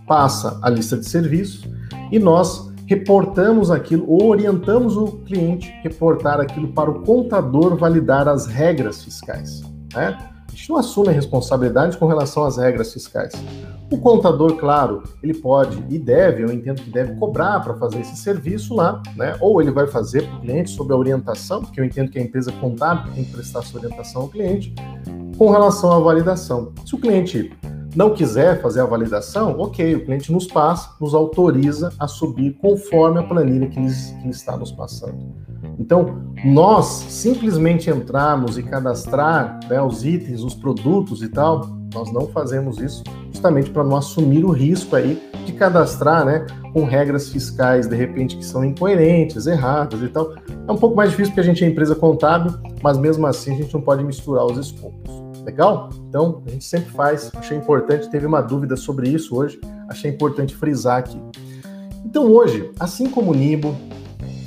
passa a lista de serviços e nós reportamos aquilo ou orientamos o cliente reportar aquilo para o contador validar as regras fiscais. Né? A gente não assume a responsabilidade com relação às regras fiscais. O contador, claro, ele pode e deve, eu entendo que deve cobrar para fazer esse serviço lá, né? Ou ele vai fazer para o cliente sob a orientação, porque eu entendo que a empresa contábil tem que prestar sua orientação ao cliente, com relação à validação. Se o cliente não quiser fazer a validação, ok, o cliente nos passa, nos autoriza a subir conforme a planilha que está nos passando. Então, nós simplesmente entrarmos e cadastrar né, os itens, os produtos e tal, nós não fazemos isso justamente para não assumir o risco aí de cadastrar, né, com regras fiscais de repente que são incoerentes, erradas e tal. É um pouco mais difícil porque a gente é empresa contábil, mas mesmo assim a gente não pode misturar os escopos. Legal? Então, a gente sempre faz, achei importante, teve uma dúvida sobre isso hoje, achei importante frisar aqui. Então, hoje, assim como o Nibo,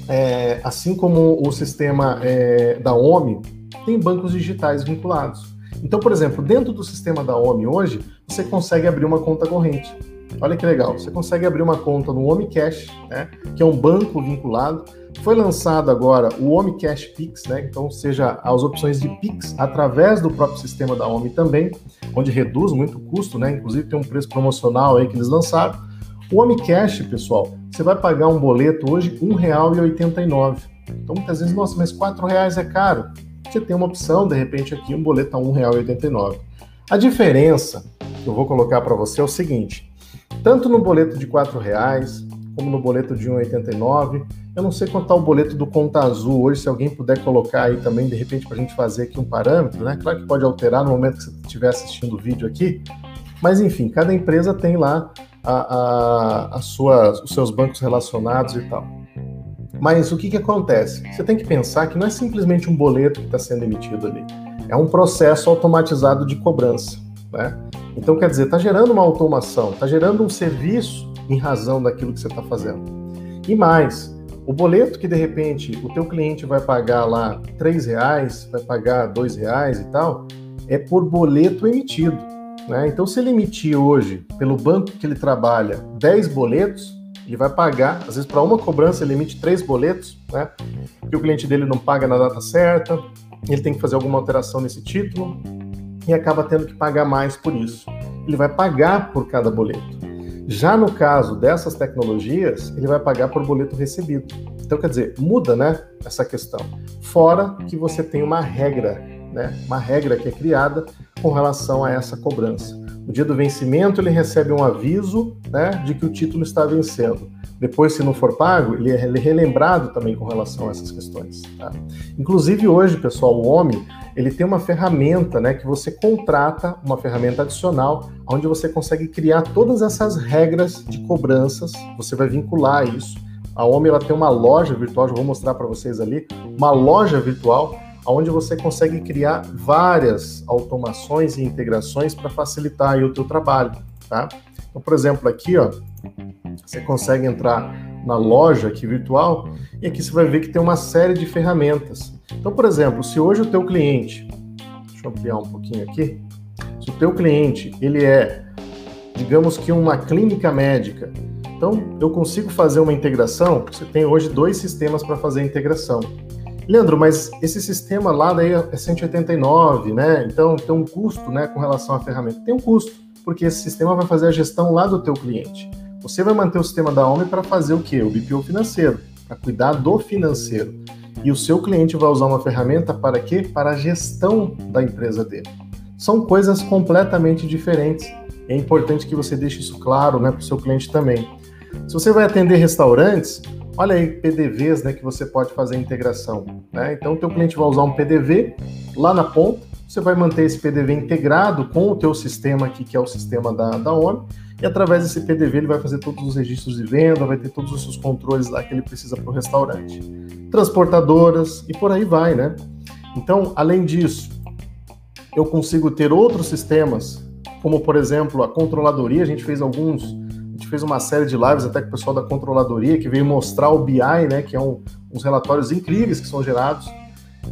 é, assim como o sistema é, da OMI, tem bancos digitais vinculados. Então, por exemplo, dentro do sistema da OMI hoje, você consegue abrir uma conta corrente. Olha que legal, você consegue abrir uma conta no OMI Cash, né, que é um banco vinculado. Foi lançado agora o OMI Cash Pix, né, então seja as opções de Pix através do próprio sistema da OMI também, onde reduz muito o custo, né, inclusive tem um preço promocional aí que eles lançaram. O OMI Cash, pessoal, você vai pagar um boleto hoje R$ 1,89. Então muitas vezes, nossa, mas R$ reais é caro. Você tem uma opção, de repente, aqui um boleto a R$ 1,89. A diferença que eu vou colocar para você é o seguinte: tanto no boleto de R$ reais como no boleto de 1,89. Eu não sei quanto está o boleto do Conta Azul hoje, se alguém puder colocar aí também, de repente, para a gente fazer aqui um parâmetro, né? Claro que pode alterar no momento que você estiver assistindo o vídeo aqui, mas enfim, cada empresa tem lá a, a, a sua, os seus bancos relacionados e tal. Mas o que, que acontece? Você tem que pensar que não é simplesmente um boleto que está sendo emitido ali, é um processo automatizado de cobrança. Né? Então, quer dizer, está gerando uma automação, está gerando um serviço em razão daquilo que você está fazendo. E mais, o boleto que de repente o teu cliente vai pagar lá três reais, vai pagar dois reais e tal, é por boleto emitido. Né? Então, se ele emitir hoje, pelo banco que ele trabalha, 10 boletos, ele vai pagar, às vezes para uma cobrança ele emite três boletos, né? Que o cliente dele não paga na data certa, ele tem que fazer alguma alteração nesse título e acaba tendo que pagar mais por isso. Ele vai pagar por cada boleto. Já no caso dessas tecnologias, ele vai pagar por boleto recebido. Então, quer dizer, muda, né, essa questão. Fora que você tem uma regra, né, uma regra que é criada com relação a essa cobrança. No dia do vencimento, ele recebe um aviso né, de que o título está vencendo. Depois, se não for pago, ele é relembrado também com relação a essas questões. Tá? Inclusive, hoje, pessoal, o OMI ele tem uma ferramenta né, que você contrata, uma ferramenta adicional, onde você consegue criar todas essas regras de cobranças, você vai vincular isso. A OMI ela tem uma loja virtual, já vou mostrar para vocês ali, uma loja virtual onde você consegue criar várias automações e integrações para facilitar o teu trabalho, tá? Então, por exemplo, aqui, ó, você consegue entrar na loja aqui virtual e aqui você vai ver que tem uma série de ferramentas. Então, por exemplo, se hoje o teu cliente, deixa eu ampliar um pouquinho aqui, se o teu cliente, ele é, digamos que uma clínica médica, então eu consigo fazer uma integração, você tem hoje dois sistemas para fazer a integração. Leandro, mas esse sistema lá daí é 189, né? Então tem um custo, né, com relação à ferramenta. Tem um custo, porque esse sistema vai fazer a gestão lá do teu cliente. Você vai manter o sistema da OMI para fazer o quê? O BPO financeiro, para cuidar do financeiro. E o seu cliente vai usar uma ferramenta para quê? Para a gestão da empresa dele. São coisas completamente diferentes. É importante que você deixe isso claro, né, para o seu cliente também. Se você vai atender restaurantes, Olha aí PDVs né, que você pode fazer integração. Né? Então, o teu cliente vai usar um PDV lá na ponta, você vai manter esse PDV integrado com o teu sistema aqui, que é o sistema da, da OMI, e através desse PDV ele vai fazer todos os registros de venda, vai ter todos os seus controles lá que ele precisa para o restaurante. Transportadoras e por aí vai, né? Então, além disso, eu consigo ter outros sistemas, como por exemplo a controladoria, a gente fez alguns gente fez uma série de lives até com o pessoal da controladoria que veio mostrar o BI, né, que é um, uns relatórios incríveis que são gerados.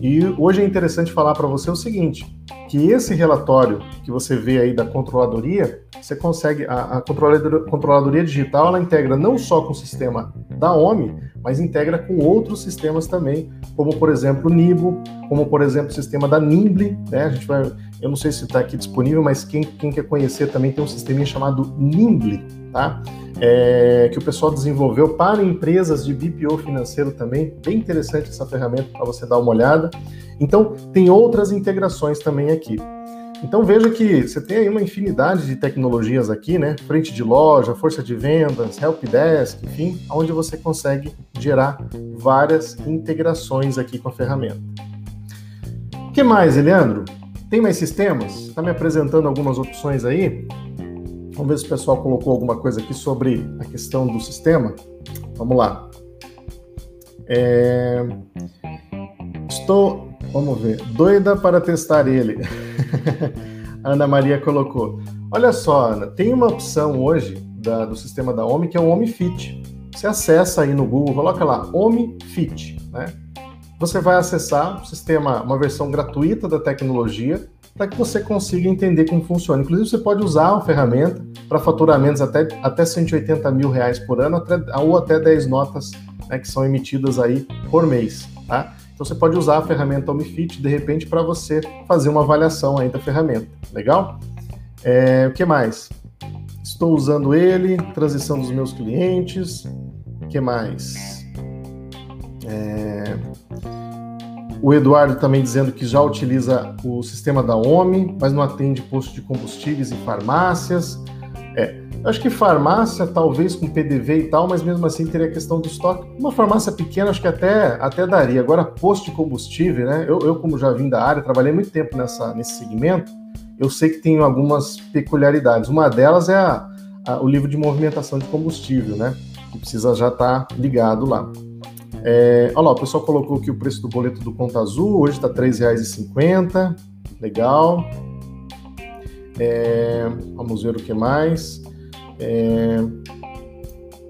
E hoje é interessante falar para você o seguinte, que esse relatório que você vê aí da controladoria, você consegue a, a controladoria, controladoria, digital, ela integra não só com o sistema da OMI, mas integra com outros sistemas também, como por exemplo o Nibo, como por exemplo o sistema da Nimble, né? A gente vai, eu não sei se está aqui disponível, mas quem, quem quer conhecer também tem um sistema chamado Nimble, tá? É, que o pessoal desenvolveu para empresas de BPO financeiro também. Bem interessante essa ferramenta para você dar uma olhada. Então, tem outras integrações também aqui. Então veja que você tem aí uma infinidade de tecnologias aqui, né? Frente de loja, força de vendas, helpdesk, enfim, onde você consegue gerar várias integrações aqui com a ferramenta. O que mais, Eliandro? Tem mais sistemas? Está me apresentando algumas opções aí? Vamos ver se o pessoal colocou alguma coisa aqui sobre a questão do sistema. Vamos lá. É... Estou, vamos ver, doida para testar ele. Ana Maria colocou. Olha só, Ana, tem uma opção hoje da, do sistema da OMI que é o OMI Fit. Você acessa aí no Google, coloca lá OMI Fit, né? Você vai acessar o sistema, uma versão gratuita da tecnologia, para que você consiga entender como funciona. Inclusive, você pode usar a ferramenta para faturamentos até, até 180 mil reais por ano até, ou até 10 notas né, que são emitidas aí por mês. Tá? Então você pode usar a ferramenta OmniFit de repente para você fazer uma avaliação aí da ferramenta. Legal? É, o que mais? Estou usando ele, transição dos meus clientes. O que mais? É... O Eduardo também dizendo que já utiliza o sistema da OMI, mas não atende posto de combustíveis e farmácias. É, acho que farmácia, talvez com PDV e tal, mas mesmo assim teria a questão do estoque. Uma farmácia pequena, acho que até, até daria. Agora, posto de combustível, né? Eu, eu, como já vim da área, trabalhei muito tempo nessa, nesse segmento, eu sei que tem algumas peculiaridades. Uma delas é a, a, o livro de movimentação de combustível, né? Que precisa já estar tá ligado lá. É, olha lá, o pessoal colocou aqui o preço do boleto do Conta Azul, hoje está R$ 3,50. Legal. É, vamos ver o que mais. É...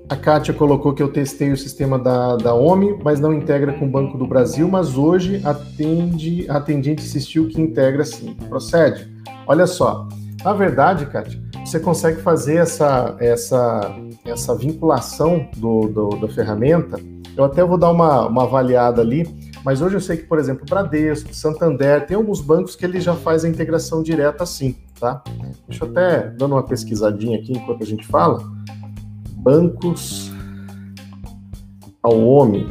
A Kátia colocou que eu testei o sistema da, da OMI, mas não integra com o Banco do Brasil, mas hoje atende, a atendente insistiu que integra sim. Procede? Olha só, na verdade, Kátia, você consegue fazer essa, essa, essa vinculação do, do, da ferramenta. Eu até vou dar uma, uma avaliada ali, mas hoje eu sei que, por exemplo, Bradesco, Santander, tem alguns bancos que ele já faz a integração direta assim tá? Deixa eu até dando uma pesquisadinha aqui enquanto a gente fala. Bancos ao homem.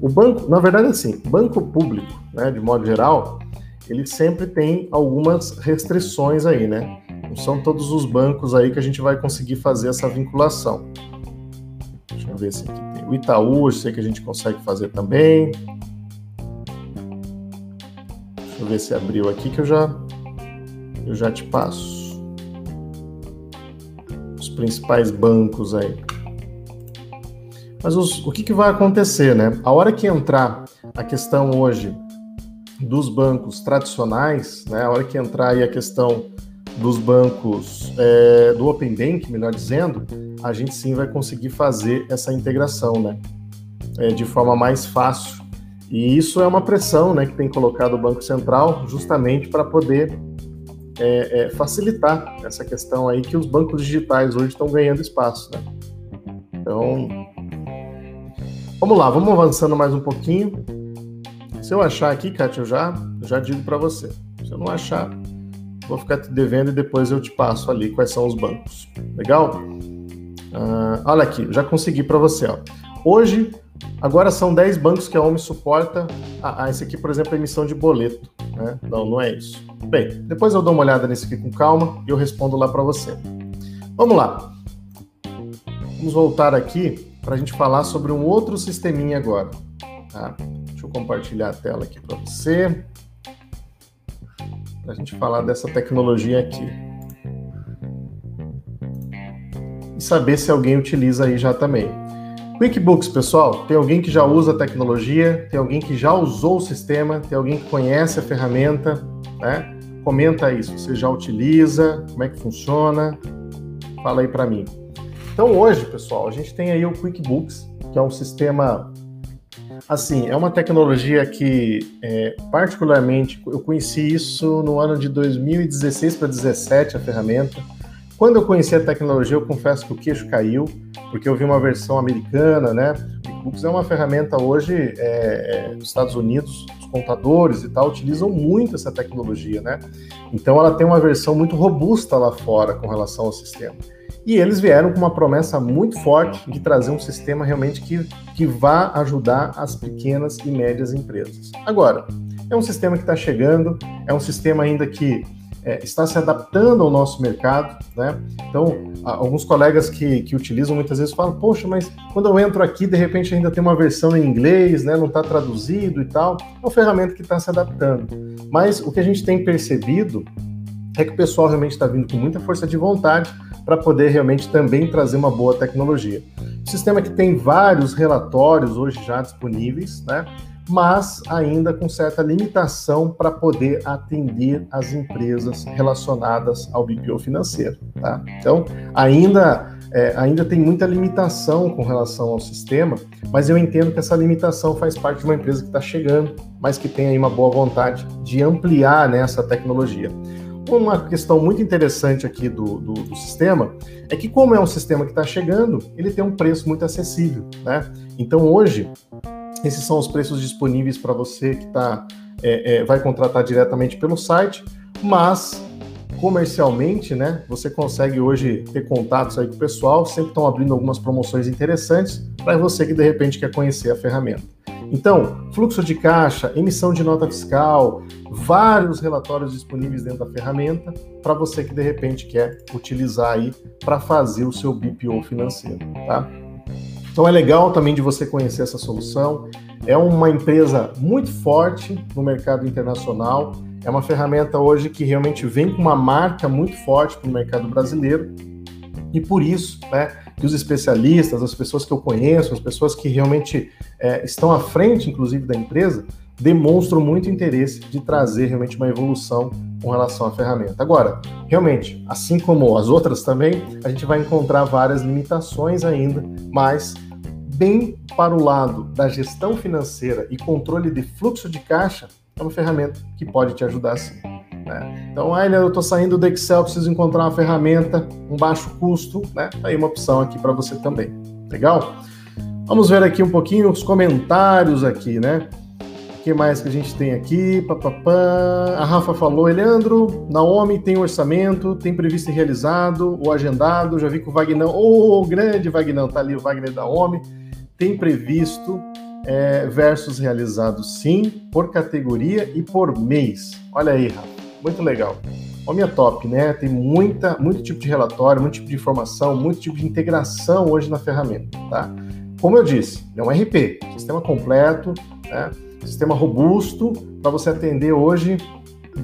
O banco, na verdade, assim, banco público, né, de modo geral, ele sempre tem algumas restrições aí, né? Não são todos os bancos aí que a gente vai conseguir fazer essa vinculação. Ver se aqui tem. O Itaú, sei que a gente consegue fazer também. Deixa eu ver se abriu aqui que eu já eu já te passo. Os principais bancos aí. Mas os, o que, que vai acontecer, né? A hora que entrar a questão hoje dos bancos tradicionais, né? A hora que entrar aí a questão dos bancos é, do Open Bank, melhor dizendo, a gente sim vai conseguir fazer essa integração, né? É, de forma mais fácil e isso é uma pressão né, que tem colocado o Banco Central justamente para poder é, é, facilitar essa questão aí que os bancos digitais hoje estão ganhando espaço. Né? Então, vamos lá, vamos avançando mais um pouquinho. Se eu achar aqui, Kátia, eu já, já digo para você. Se eu não achar, vou ficar te devendo e depois eu te passo ali quais são os bancos. Legal? Uh, olha aqui, já consegui para você. Ó. Hoje, Agora são 10 bancos que a OMI suporta. Ah, esse aqui, por exemplo, é emissão de boleto. Né? Não, não é isso. Bem, depois eu dou uma olhada nesse aqui com calma e eu respondo lá para você. Vamos lá. Vamos voltar aqui para a gente falar sobre um outro sisteminha agora. Tá? Deixa eu compartilhar a tela aqui para você. Para a gente falar dessa tecnologia aqui. E saber se alguém utiliza aí já também. QuickBooks, pessoal, tem alguém que já usa a tecnologia, tem alguém que já usou o sistema, tem alguém que conhece a ferramenta, né? Comenta aí se você já utiliza, como é que funciona, fala aí para mim. Então hoje, pessoal, a gente tem aí o QuickBooks, que é um sistema, assim, é uma tecnologia que, é, particularmente, eu conheci isso no ano de 2016 para 2017, a ferramenta. Quando eu conheci a tecnologia, eu confesso que o queixo caiu, porque eu vi uma versão americana, né? O QuickBooks é uma ferramenta hoje é, é, nos Estados Unidos, os contadores e tal utilizam muito essa tecnologia, né? Então ela tem uma versão muito robusta lá fora com relação ao sistema. E eles vieram com uma promessa muito forte de trazer um sistema realmente que, que vá ajudar as pequenas e médias empresas. Agora, é um sistema que está chegando, é um sistema ainda que é, está se adaptando ao nosso mercado, né? Então, alguns colegas que, que utilizam muitas vezes falam, poxa, mas quando eu entro aqui, de repente ainda tem uma versão em inglês, né? Não está traduzido e tal. É uma ferramenta que está se adaptando. Mas o que a gente tem percebido é que o pessoal realmente está vindo com muita força de vontade para poder realmente também trazer uma boa tecnologia. Sistema que tem vários relatórios hoje já disponíveis, né? mas ainda com certa limitação para poder atender as empresas relacionadas ao BPO financeiro. Tá? Então, ainda, é, ainda tem muita limitação com relação ao sistema, mas eu entendo que essa limitação faz parte de uma empresa que está chegando, mas que tem aí uma boa vontade de ampliar né, essa tecnologia. Uma questão muito interessante aqui do, do, do sistema é que, como é um sistema que está chegando, ele tem um preço muito acessível. Né? Então, hoje, esses são os preços disponíveis para você que tá, é, é, vai contratar diretamente pelo site, mas comercialmente, né? Você consegue hoje ter contatos aí com o pessoal, sempre estão abrindo algumas promoções interessantes para você que de repente quer conhecer a ferramenta. Então, fluxo de caixa, emissão de nota fiscal, vários relatórios disponíveis dentro da ferramenta para você que de repente quer utilizar aí para fazer o seu BPO financeiro, tá? Então é legal também de você conhecer essa solução. É uma empresa muito forte no mercado internacional. É uma ferramenta hoje que realmente vem com uma marca muito forte para o mercado brasileiro. E por isso, né, que os especialistas, as pessoas que eu conheço, as pessoas que realmente é, estão à frente, inclusive, da empresa, demonstram muito interesse de trazer realmente uma evolução com relação à ferramenta. Agora, realmente, assim como as outras também, a gente vai encontrar várias limitações ainda, mas bem para o lado da gestão financeira e controle de fluxo de caixa, é uma ferramenta que pode te ajudar sim. Né? Então, ah, eu estou saindo do Excel, preciso encontrar uma ferramenta, um baixo custo, né? Tá aí uma opção aqui para você também. Legal? Vamos ver aqui um pouquinho os comentários aqui, né? O que mais que a gente tem aqui? Papapá. A Rafa falou, Leandro, Naomi tem orçamento, tem previsto e realizado, o agendado, já vi que o Vagnão, ô, oh, grande Vagnão, tá ali o Wagner Naomi, tem previsto é, versus realizados sim, por categoria e por mês. Olha aí, Rafa, muito legal. Homem é top, né? Tem muita, muito tipo de relatório, muito tipo de informação, muito tipo de integração hoje na ferramenta, tá? Como eu disse, é um RP, sistema completo, né? sistema robusto para você atender hoje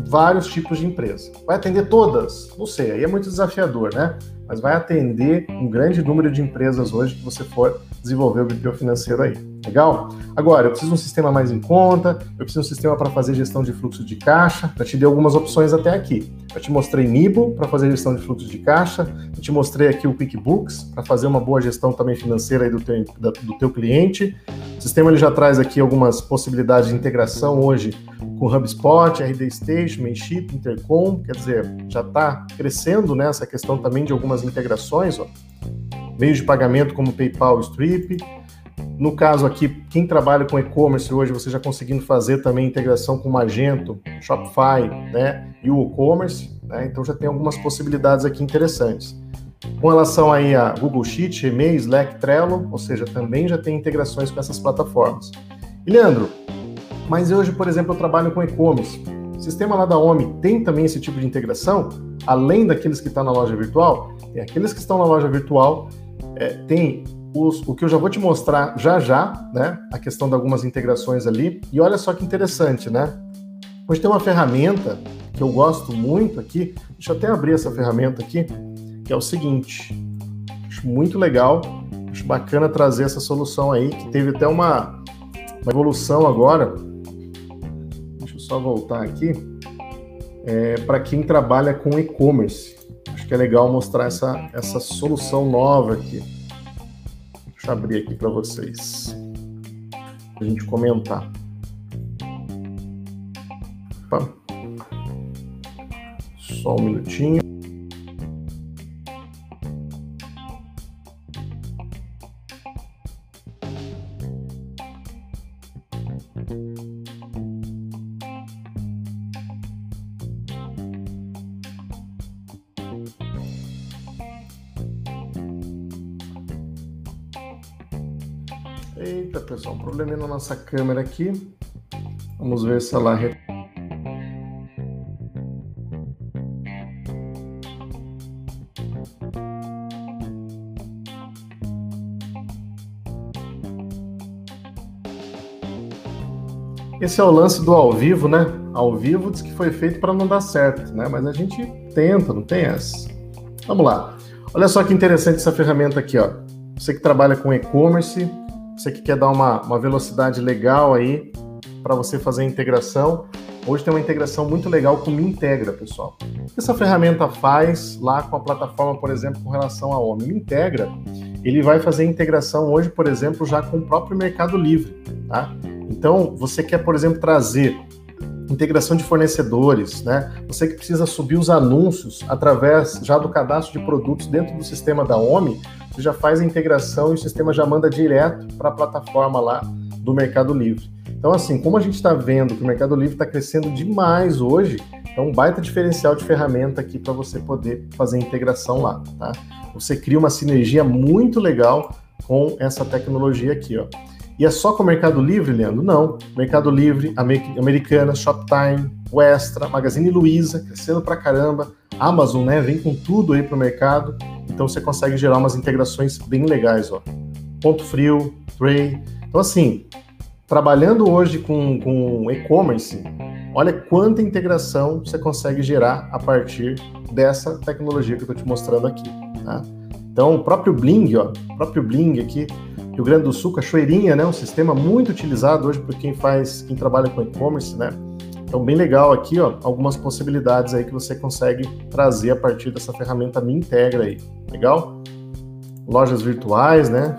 vários tipos de empresa. Vai atender todas? Não sei, aí é muito desafiador, né? Mas vai atender um grande número de empresas hoje que você for desenvolver o BPO financeiro aí. Legal? Agora, eu preciso de um sistema mais em conta, eu preciso de um sistema para fazer gestão de fluxo de caixa. Já te dei algumas opções até aqui. Eu te mostrei Nibo para fazer gestão de fluxo de caixa, eu te mostrei aqui o QuickBooks para fazer uma boa gestão também financeira do teu, do teu cliente. O sistema ele já traz aqui algumas possibilidades de integração hoje com HubSpot, RD Station, Mailchimp, Intercom, quer dizer, já está crescendo né, questão também de algumas integrações, ó. meios de pagamento como PayPal, Stripe, no caso aqui, quem trabalha com e-commerce hoje, você já conseguindo fazer também integração com Magento, Shopify, né, e o e-commerce, né, então já tem algumas possibilidades aqui interessantes. Com relação aí a Google Sheet, Gmail, Slack, Trello, ou seja, também já tem integrações com essas plataformas. E Leandro, mas hoje, por exemplo, eu trabalho com e-commerce. O sistema lá da OMI tem também esse tipo de integração? Além daqueles que estão na loja virtual? Tem aqueles que estão na loja virtual, é, tem os, o que eu já vou te mostrar já já, né? A questão de algumas integrações ali. E olha só que interessante, né? Hoje tem uma ferramenta que eu gosto muito aqui. Deixa eu até abrir essa ferramenta aqui, que é o seguinte. Acho muito legal, acho bacana trazer essa solução aí, que teve até uma, uma evolução agora. Deixa eu só voltar aqui. É, para quem trabalha com e-commerce. Acho que é legal mostrar essa, essa solução nova aqui. Abrir aqui para vocês. A gente comentar. Opa. Só um minutinho. Eita, pessoal, um probleminha na nossa câmera aqui. Vamos ver se ela Esse é o lance do ao vivo, né? Ao vivo diz que foi feito para não dar certo, né? Mas a gente tenta, não tem essa. Vamos lá. Olha só que interessante essa ferramenta aqui, ó. Você que trabalha com e-commerce, você que quer dar uma, uma velocidade legal aí para você fazer a integração. Hoje tem uma integração muito legal com o Integra, pessoal. O que essa ferramenta faz lá com a plataforma, por exemplo, com relação a Omni? Me Integra, ele vai fazer integração hoje, por exemplo, já com o próprio Mercado Livre, tá? Então, você quer, por exemplo, trazer integração de fornecedores, né? Você que precisa subir os anúncios através já do cadastro de produtos dentro do sistema da OMI, você já faz a integração e o sistema já manda direto para a plataforma lá do Mercado Livre. Então, assim, como a gente está vendo que o Mercado Livre está crescendo demais hoje, é um baita diferencial de ferramenta aqui para você poder fazer integração lá, tá? Você cria uma sinergia muito legal com essa tecnologia aqui, ó. E é só com o Mercado Livre, Leandro? Não. Mercado Livre, Americana, Shoptime, o Extra, Magazine Luiza, crescendo pra caramba. Amazon, né, vem com tudo aí pro mercado. Então você consegue gerar umas integrações bem legais, ó. Ponto Frio, Tray. Então assim, trabalhando hoje com, com e-commerce, olha quanta integração você consegue gerar a partir dessa tecnologia que eu estou te mostrando aqui, tá? Então, o próprio Bling, ó, o próprio Bling aqui, Rio Grande do Sul, Cachoeirinha, né? Um sistema muito utilizado hoje por quem faz, quem trabalha com e-commerce, né? Então, bem legal aqui, ó, algumas possibilidades aí que você consegue trazer a partir dessa ferramenta Me Integra aí. Legal? Lojas virtuais, né?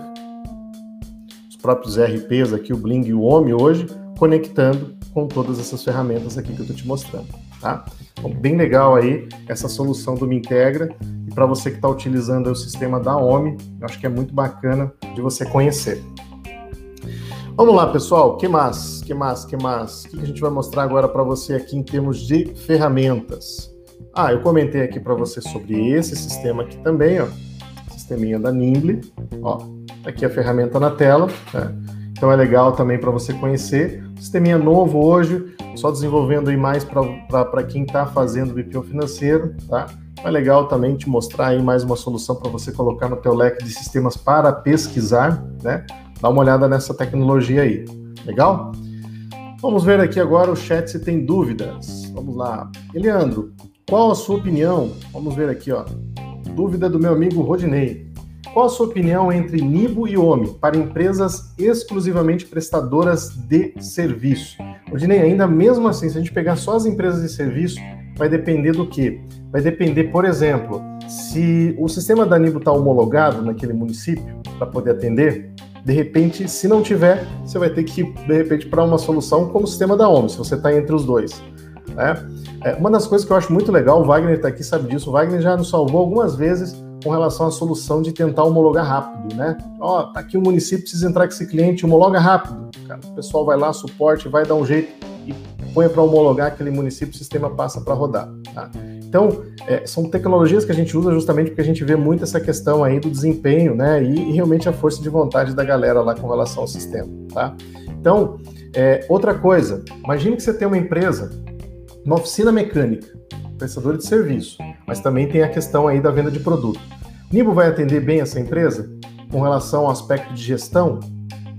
Os próprios RPs aqui, o Bling e o Omi hoje, conectando com todas essas ferramentas aqui que eu tô te mostrando, tá? Então, bem legal aí essa solução do Me Integra e para você que está utilizando o sistema da OMI, eu acho que é muito bacana de você conhecer. Vamos lá, pessoal. Que mais? Que mais? Que mais? O que a gente vai mostrar agora para você aqui em termos de ferramentas? Ah, eu comentei aqui para você sobre esse sistema aqui também, ó. Sisteminha da Nimble. Ó, tá aqui a ferramenta na tela. Né? Então é legal também para você conhecer. Sisteminha novo hoje, só desenvolvendo aí mais para quem está fazendo BPO financeiro, tá? É legal também te mostrar aí mais uma solução para você colocar no teu leque de sistemas para pesquisar, né? Dá uma olhada nessa tecnologia aí. Legal? Vamos ver aqui agora o chat se tem dúvidas. Vamos lá. Eliandro, qual a sua opinião? Vamos ver aqui, ó. Dúvida do meu amigo Rodinei. Qual a sua opinião entre Nibo e OMI para empresas exclusivamente prestadoras de serviço? Rodinei, ainda mesmo assim, se a gente pegar só as empresas de serviço, vai depender do quê? Vai depender, por exemplo, se o sistema da Nibo está homologado naquele município para poder atender, de repente, se não tiver, você vai ter que ir, de repente, para uma solução como o sistema da OMS, se você está entre os dois. Né? É, uma das coisas que eu acho muito legal, o Wagner está aqui, sabe disso, o Wagner já nos salvou algumas vezes com relação à solução de tentar homologar rápido, né? Ó, tá aqui o município, precisa entrar com esse cliente, homologa rápido. Cara, o pessoal vai lá, suporte, vai dar um jeito e põe para homologar aquele município, o sistema passa para rodar. Tá? Então, é, são tecnologias que a gente usa justamente porque a gente vê muito essa questão aí do desempenho, né? E, e realmente a força de vontade da galera lá com relação ao sistema, tá? Então, é, outra coisa, imagine que você tem uma empresa, uma oficina mecânica, prestador de serviço, mas também tem a questão aí da venda de produto. Nibo vai atender bem essa empresa com relação ao aspecto de gestão?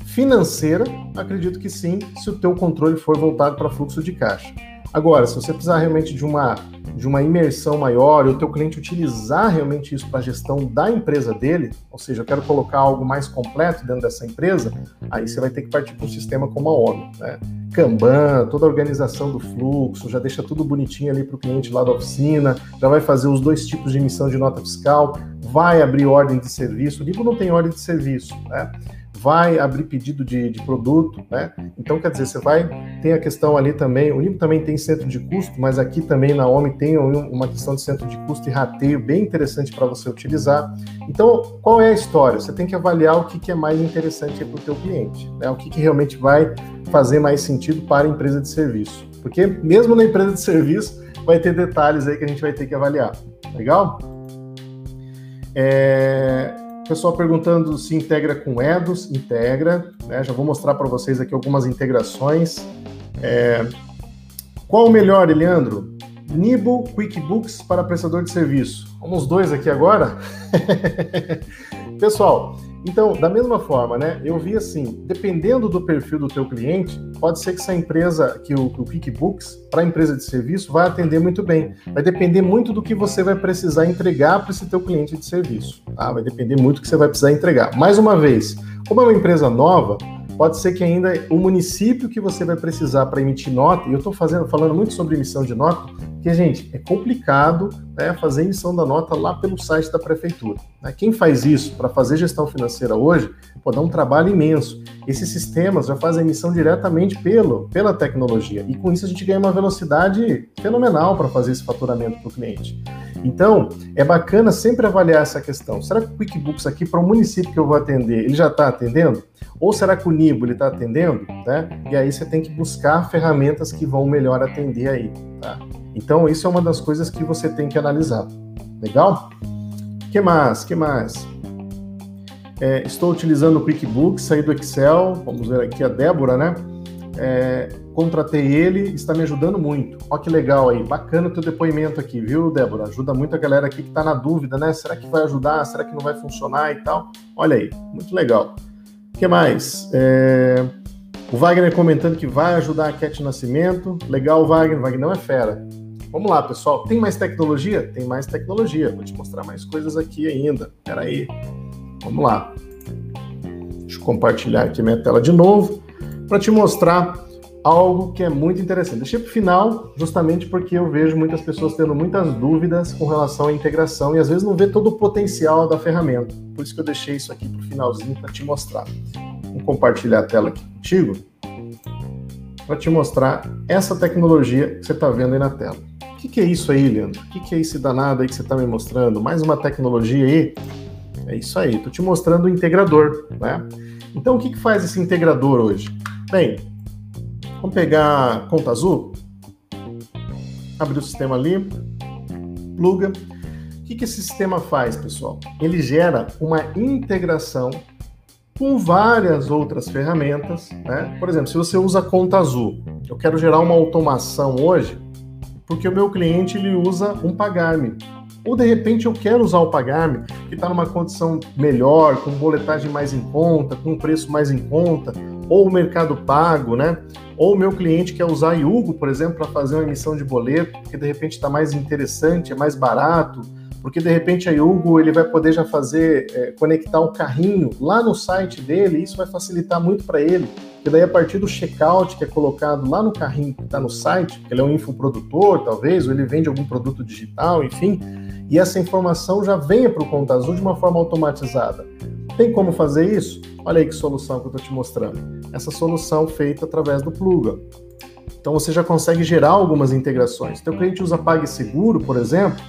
Financeira, acredito que sim, se o teu controle for voltado para fluxo de caixa. Agora, se você precisar realmente de uma, de uma imersão maior e o teu cliente utilizar realmente isso para a gestão da empresa dele, ou seja, eu quero colocar algo mais completo dentro dessa empresa, aí você vai ter que partir para um sistema como a ONU, né? Kanban, toda a organização do fluxo, já deixa tudo bonitinho ali para o cliente lá da oficina, já vai fazer os dois tipos de emissão de nota fiscal, vai abrir ordem de serviço. O livro não tem ordem de serviço, né? Vai abrir pedido de, de, produto, né? Então, quer dizer, você vai, tem a questão ali também, o Nibo também tem centro de custo, mas aqui também na OMI tem uma questão de centro de custo e rateio bem interessante para você utilizar. Então, qual é a história? Você tem que avaliar o que, que é mais interessante para o teu cliente, né? O que, que realmente vai fazer mais sentido para a empresa de serviço. Porque mesmo na empresa de serviço, vai ter detalhes aí que a gente vai ter que avaliar. Legal? É, Pessoal perguntando se integra com EDOS, integra, né? Já vou mostrar para vocês aqui algumas integrações. É... Qual o melhor, Leandro? Nibo QuickBooks para prestador de serviço. Vamos dois aqui agora? Pessoal, então, da mesma forma, né? Eu vi assim, dependendo do perfil do teu cliente, pode ser que essa empresa, que o, o QuickBooks, para empresa de serviço, vai atender muito bem. Vai depender muito do que você vai precisar entregar para esse teu cliente de serviço. Tá? Vai depender muito do que você vai precisar entregar. Mais uma vez, como é uma empresa nova, pode ser que ainda o município que você vai precisar para emitir nota, e eu estou falando muito sobre emissão de nota, porque, gente, é complicado né, fazer emissão da nota lá pelo site da prefeitura. Né? Quem faz isso para fazer gestão financeira hoje, pode dar um trabalho imenso. Esses sistemas já fazem emissão diretamente pelo, pela tecnologia, e com isso a gente ganha uma velocidade fenomenal para fazer esse faturamento para o cliente. Então, é bacana sempre avaliar essa questão. Será que o QuickBooks aqui para o município que eu vou atender, ele já está atendendo? Ou será que o Nibo está atendendo? Né? E aí você tem que buscar ferramentas que vão melhor atender aí. Tá? Então, isso é uma das coisas que você tem que analisar. Legal? que mais? que mais? É, estou utilizando o QuickBooks, saí do Excel. Vamos ver aqui a Débora, né? É, contratei ele, está me ajudando muito. Ó que legal aí, bacana o teu depoimento aqui, viu, Débora? Ajuda muito a galera aqui que está na dúvida, né? Será que vai ajudar? Será que não vai funcionar e tal? Olha aí, muito legal. O que mais? É... O Wagner comentando que vai ajudar a Cat Nascimento. Legal, Wagner. Wagner não é fera. Vamos lá, pessoal. Tem mais tecnologia? Tem mais tecnologia. Vou te mostrar mais coisas aqui ainda. Espera aí. Vamos lá. Deixa eu compartilhar aqui minha tela de novo para te mostrar algo que é muito interessante. Deixei para o final, justamente porque eu vejo muitas pessoas tendo muitas dúvidas com relação à integração e às vezes não vê todo o potencial da ferramenta. Por isso que eu deixei isso aqui para o finalzinho para te mostrar. Vou compartilhar a tela aqui contigo para te mostrar essa tecnologia que você está vendo aí na tela que, que é isso aí, Leandro? O que, que é esse danado aí que você está me mostrando? Mais uma tecnologia aí? É isso aí, estou te mostrando o integrador, né? Então, o que, que faz esse integrador hoje? Bem, vamos pegar conta azul, abrir o sistema ali, pluga. O que, que esse sistema faz, pessoal? Ele gera uma integração com várias outras ferramentas. Né? Por exemplo, se você usa conta azul, eu quero gerar uma automação hoje porque o meu cliente ele usa um pagar-me. Ou de repente eu quero usar o pagar-me, que está numa condição melhor, com boletagem mais em conta, com preço mais em conta, ou o mercado pago, né? Ou o meu cliente quer usar Yugo, por exemplo, para fazer uma emissão de boleto, porque de repente está mais interessante, é mais barato, porque de repente a Yugo ele vai poder já fazer, é, conectar o carrinho lá no site dele, e isso vai facilitar muito para ele. Porque daí, a partir do checkout que é colocado lá no carrinho que está no site, que ele é um infoprodutor, talvez, ou ele vende algum produto digital, enfim, e essa informação já venha para o Conta Azul de uma forma automatizada. Tem como fazer isso? Olha aí que solução que eu estou te mostrando. Essa solução feita através do Pluga. Então você já consegue gerar algumas integrações. Teu cliente usa PagSeguro, por exemplo,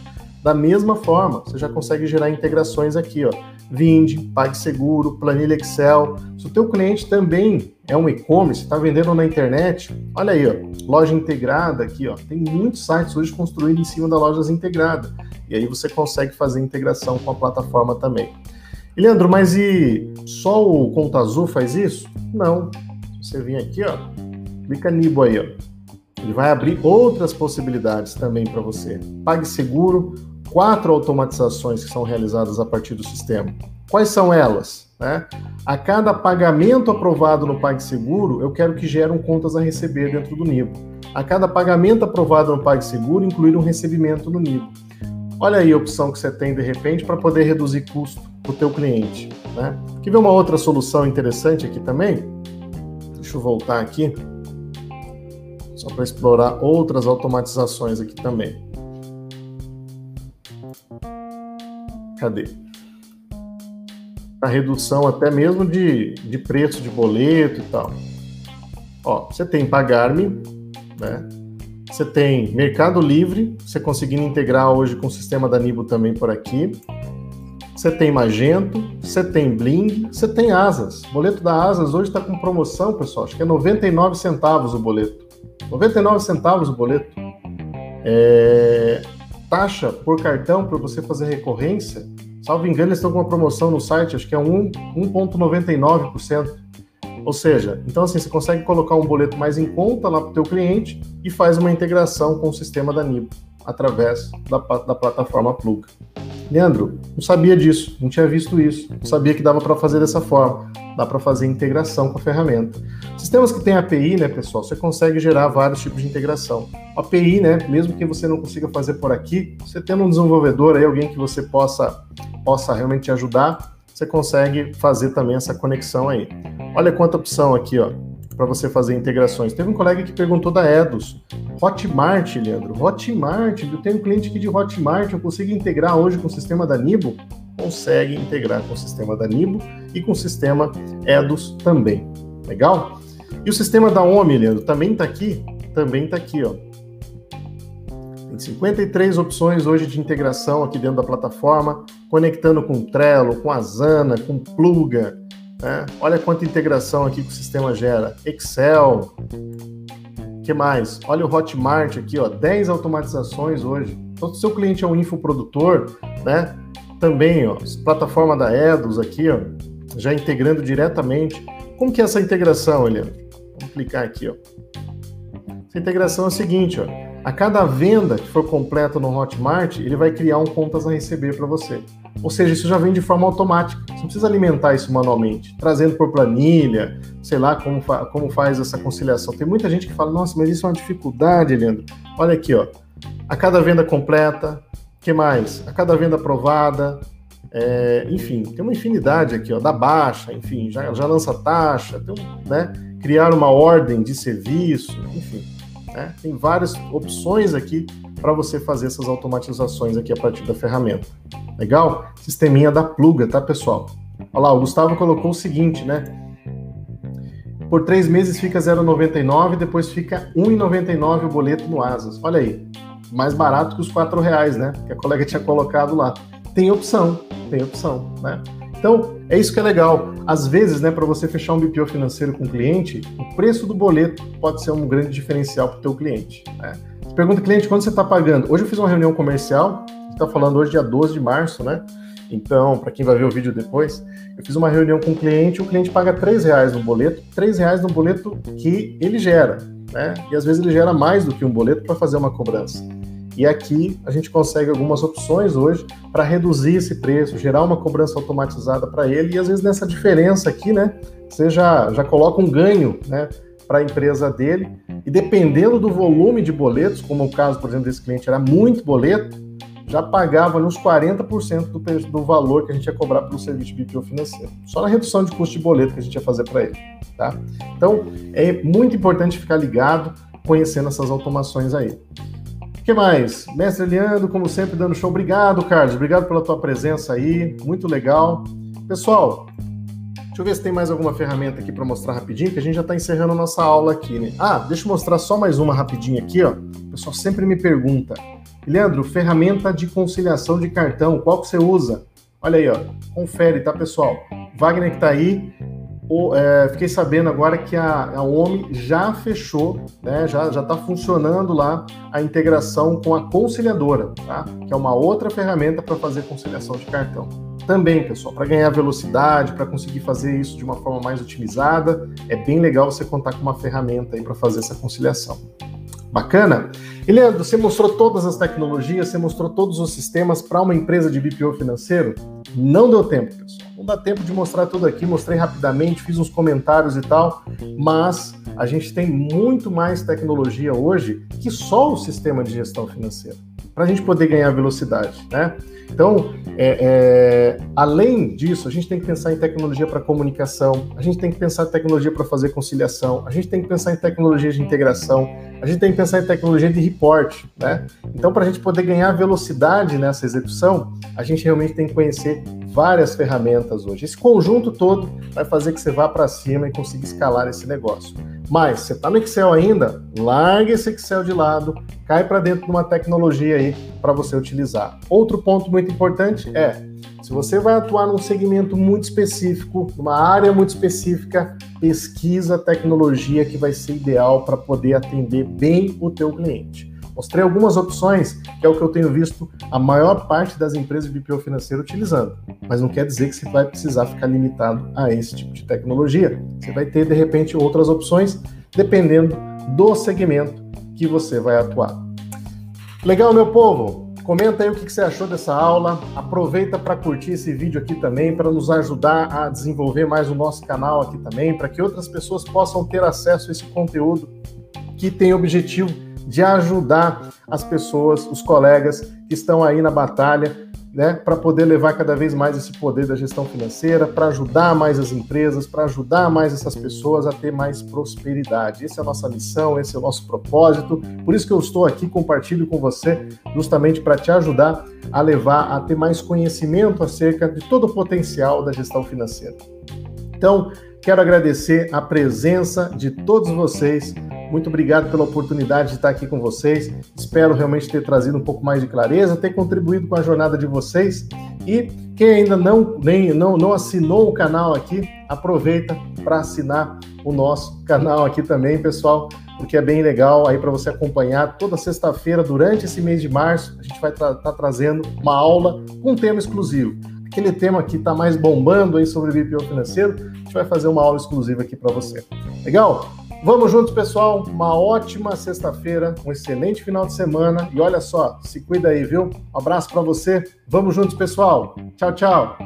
da mesma forma, você já consegue gerar integrações aqui, ó. Vind, PagSeguro, planilha Excel. Se o teu cliente também é um e-commerce, está vendendo na internet, olha aí, ó, loja integrada aqui, ó. Tem muitos sites hoje construídos em cima da lojas integrada. E aí você consegue fazer integração com a plataforma também. Leandro, mas e só o Conta Azul faz isso? Não. Você vem aqui, ó, clica Nibo aí, ó. Ele vai abrir outras possibilidades também para você. PagSeguro, quatro automatizações que são realizadas a partir do sistema. Quais são elas? Né? A cada pagamento aprovado no PagSeguro, eu quero que gerem contas a receber dentro do Nibo. A cada pagamento aprovado no PagSeguro, incluir um recebimento no Nibo. Olha aí a opção que você tem de repente para poder reduzir custo o teu cliente. Né? Quer ver uma outra solução interessante aqui também? Deixa eu voltar aqui, só para explorar outras automatizações aqui também. Cadê? A redução até mesmo de, de preço de boleto e tal. Ó, você tem Pagar-me, né? Você tem Mercado Livre, você conseguindo integrar hoje com o sistema da Nibo também por aqui. Você tem Magento, você tem Bling, você tem Asas. O boleto da Asas hoje está com promoção, pessoal. Acho que é 99 centavos o boleto. 99 centavos o boleto. É taxa por cartão para você fazer recorrência, salvo engano, eles estão com uma promoção no site, acho que é 1,99%. Ou seja, então assim, você consegue colocar um boleto mais em conta lá para o teu cliente e faz uma integração com o sistema da Nibo através da, da plataforma Plug. Leandro, não sabia disso, não tinha visto isso, não sabia que dava para fazer dessa forma, dá para fazer integração com a ferramenta. Sistemas que têm API, né, pessoal, você consegue gerar vários tipos de integração. API, né, mesmo que você não consiga fazer por aqui, você tendo um desenvolvedor aí, alguém que você possa, possa realmente te ajudar, você consegue fazer também essa conexão aí. Olha quanta opção aqui, ó, para você fazer integrações. Teve um colega que perguntou da Edos. Hotmart, Leandro. Hotmart, eu tenho um cliente aqui de Hotmart, eu consigo integrar hoje com o sistema da Nibo? Consegue integrar com o sistema da Nibo e com o sistema Edos também. Legal? E o sistema da OMI, Leandro, também está aqui? Também está aqui, ó. Tem 53 opções hoje de integração aqui dentro da plataforma, conectando com Trello, com Asana, com Pluga, né? Olha quanta integração aqui que o sistema gera. Excel. que mais? Olha o Hotmart aqui, ó, 10 automatizações hoje. Então, se o seu cliente é um infoprodutor, né? Também, ó, plataforma da Edos aqui, ó, já integrando diretamente. Como que é essa integração, Eliane? Vamos clicar aqui, ó. Essa integração é o seguinte, ó. A cada venda que for completa no Hotmart, ele vai criar um contas a receber para você. Ou seja, isso já vem de forma automática. Você não precisa alimentar isso manualmente, trazendo por planilha, sei lá como, fa como faz essa conciliação. Tem muita gente que fala, nossa, mas isso é uma dificuldade, Leandro. Olha aqui, ó. A cada venda completa, que mais? A cada venda aprovada, é, enfim, tem uma infinidade aqui, ó, da baixa, enfim, já, já lança taxa, tem, né, criar uma ordem de serviço, enfim, né, tem várias opções aqui para você fazer essas automatizações aqui a partir da ferramenta. Legal? Sisteminha da pluga, tá, pessoal? Olha lá, o Gustavo colocou o seguinte, né? Por três meses fica 0,99, depois fica 1,99 o boleto no Asas. Olha aí, mais barato que os quatro reais, né? Que a colega tinha colocado lá. Tem opção, tem opção, né? Então, é isso que é legal. Às vezes, né, para você fechar um BPO financeiro com o cliente, o preço do boleto pode ser um grande diferencial para o teu cliente. Né? Você pergunta, cliente, quando você está pagando? Hoje eu fiz uma reunião comercial, está falando hoje dia 12 de março, né? Então, para quem vai ver o vídeo depois, eu fiz uma reunião com o cliente, o cliente paga três reais no boleto, três reais no boleto que ele gera, né? E às vezes ele gera mais do que um boleto para fazer uma cobrança. E aqui a gente consegue algumas opções hoje para reduzir esse preço, gerar uma cobrança automatizada para ele, e às vezes nessa diferença aqui, né, você já, já coloca um ganho, né, para a empresa dele, e dependendo do volume de boletos, como o caso, por exemplo, desse cliente era muito boleto, já pagava nos 40% do, do valor que a gente ia cobrar pelo serviço BPO financeiro. Só na redução de custo de boleto que a gente ia fazer para ele. Tá? Então, é muito importante ficar ligado, conhecendo essas automações aí. O que mais? Mestre Leandro, como sempre, dando show. Obrigado, Carlos. Obrigado pela tua presença aí. Muito legal. Pessoal, deixa eu ver se tem mais alguma ferramenta aqui para mostrar rapidinho, que a gente já está encerrando a nossa aula aqui, né? Ah, deixa eu mostrar só mais uma rapidinho aqui, ó. O pessoal sempre me pergunta. Leandro, ferramenta de conciliação de cartão, qual que você usa? Olha aí, ó. Confere, tá, pessoal? Wagner que tá aí, é, fiquei sabendo agora que a, a OMI já fechou, né, já está funcionando lá a integração com a conciliadora, tá? que é uma outra ferramenta para fazer conciliação de cartão. Também, pessoal, para ganhar velocidade, para conseguir fazer isso de uma forma mais otimizada, é bem legal você contar com uma ferramenta aí para fazer essa conciliação. Bacana? E Leandro, você mostrou todas as tecnologias, você mostrou todos os sistemas para uma empresa de BPO financeiro? Não deu tempo, pessoal. Não dá tempo de mostrar tudo aqui, mostrei rapidamente, fiz uns comentários e tal, mas a gente tem muito mais tecnologia hoje que só o sistema de gestão financeira, para a gente poder ganhar velocidade, né? Então, é, é, além disso, a gente tem que pensar em tecnologia para comunicação, a gente tem que pensar em tecnologia para fazer conciliação, a gente tem que pensar em tecnologia de integração, a gente tem que pensar em tecnologia de report, né? Então, para a gente poder ganhar velocidade nessa execução, a gente realmente tem que conhecer várias ferramentas hoje. Esse conjunto todo vai fazer que você vá para cima e consiga escalar esse negócio. Mas você está no Excel ainda? Larga esse Excel de lado, cai para dentro de uma tecnologia aí para você utilizar. Outro ponto muito importante é se você vai atuar num segmento muito específico, numa área muito específica, pesquisa a tecnologia que vai ser ideal para poder atender bem o teu cliente. Mostrei algumas opções, que é o que eu tenho visto a maior parte das empresas de BPO financeiro utilizando. Mas não quer dizer que você vai precisar ficar limitado a esse tipo de tecnologia. Você vai ter, de repente, outras opções, dependendo do segmento que você vai atuar. Legal, meu povo? Comenta aí o que você achou dessa aula. Aproveita para curtir esse vídeo aqui também, para nos ajudar a desenvolver mais o nosso canal aqui também, para que outras pessoas possam ter acesso a esse conteúdo que tem objetivo de ajudar as pessoas, os colegas que estão aí na batalha né, para poder levar cada vez mais esse poder da gestão financeira, para ajudar mais as empresas, para ajudar mais essas pessoas a ter mais prosperidade. Essa é a nossa missão, esse é o nosso propósito. Por isso que eu estou aqui, compartilho com você, justamente para te ajudar a levar a ter mais conhecimento acerca de todo o potencial da gestão financeira. Então, quero agradecer a presença de todos vocês muito obrigado pela oportunidade de estar aqui com vocês. Espero realmente ter trazido um pouco mais de clareza, ter contribuído com a jornada de vocês. E quem ainda não, nem, não, não assinou o canal aqui, aproveita para assinar o nosso canal aqui também, pessoal, porque é bem legal aí para você acompanhar toda sexta-feira durante esse mês de março. A gente vai estar tá, trazendo uma aula com um tema exclusivo. Aquele tema que está mais bombando aí sobre o BPO financeiro, gente vai fazer uma aula exclusiva aqui para você. Legal? Vamos juntos, pessoal. Uma ótima sexta-feira, um excelente final de semana. E olha só, se cuida aí, viu? Um abraço para você. Vamos juntos, pessoal. Tchau, tchau.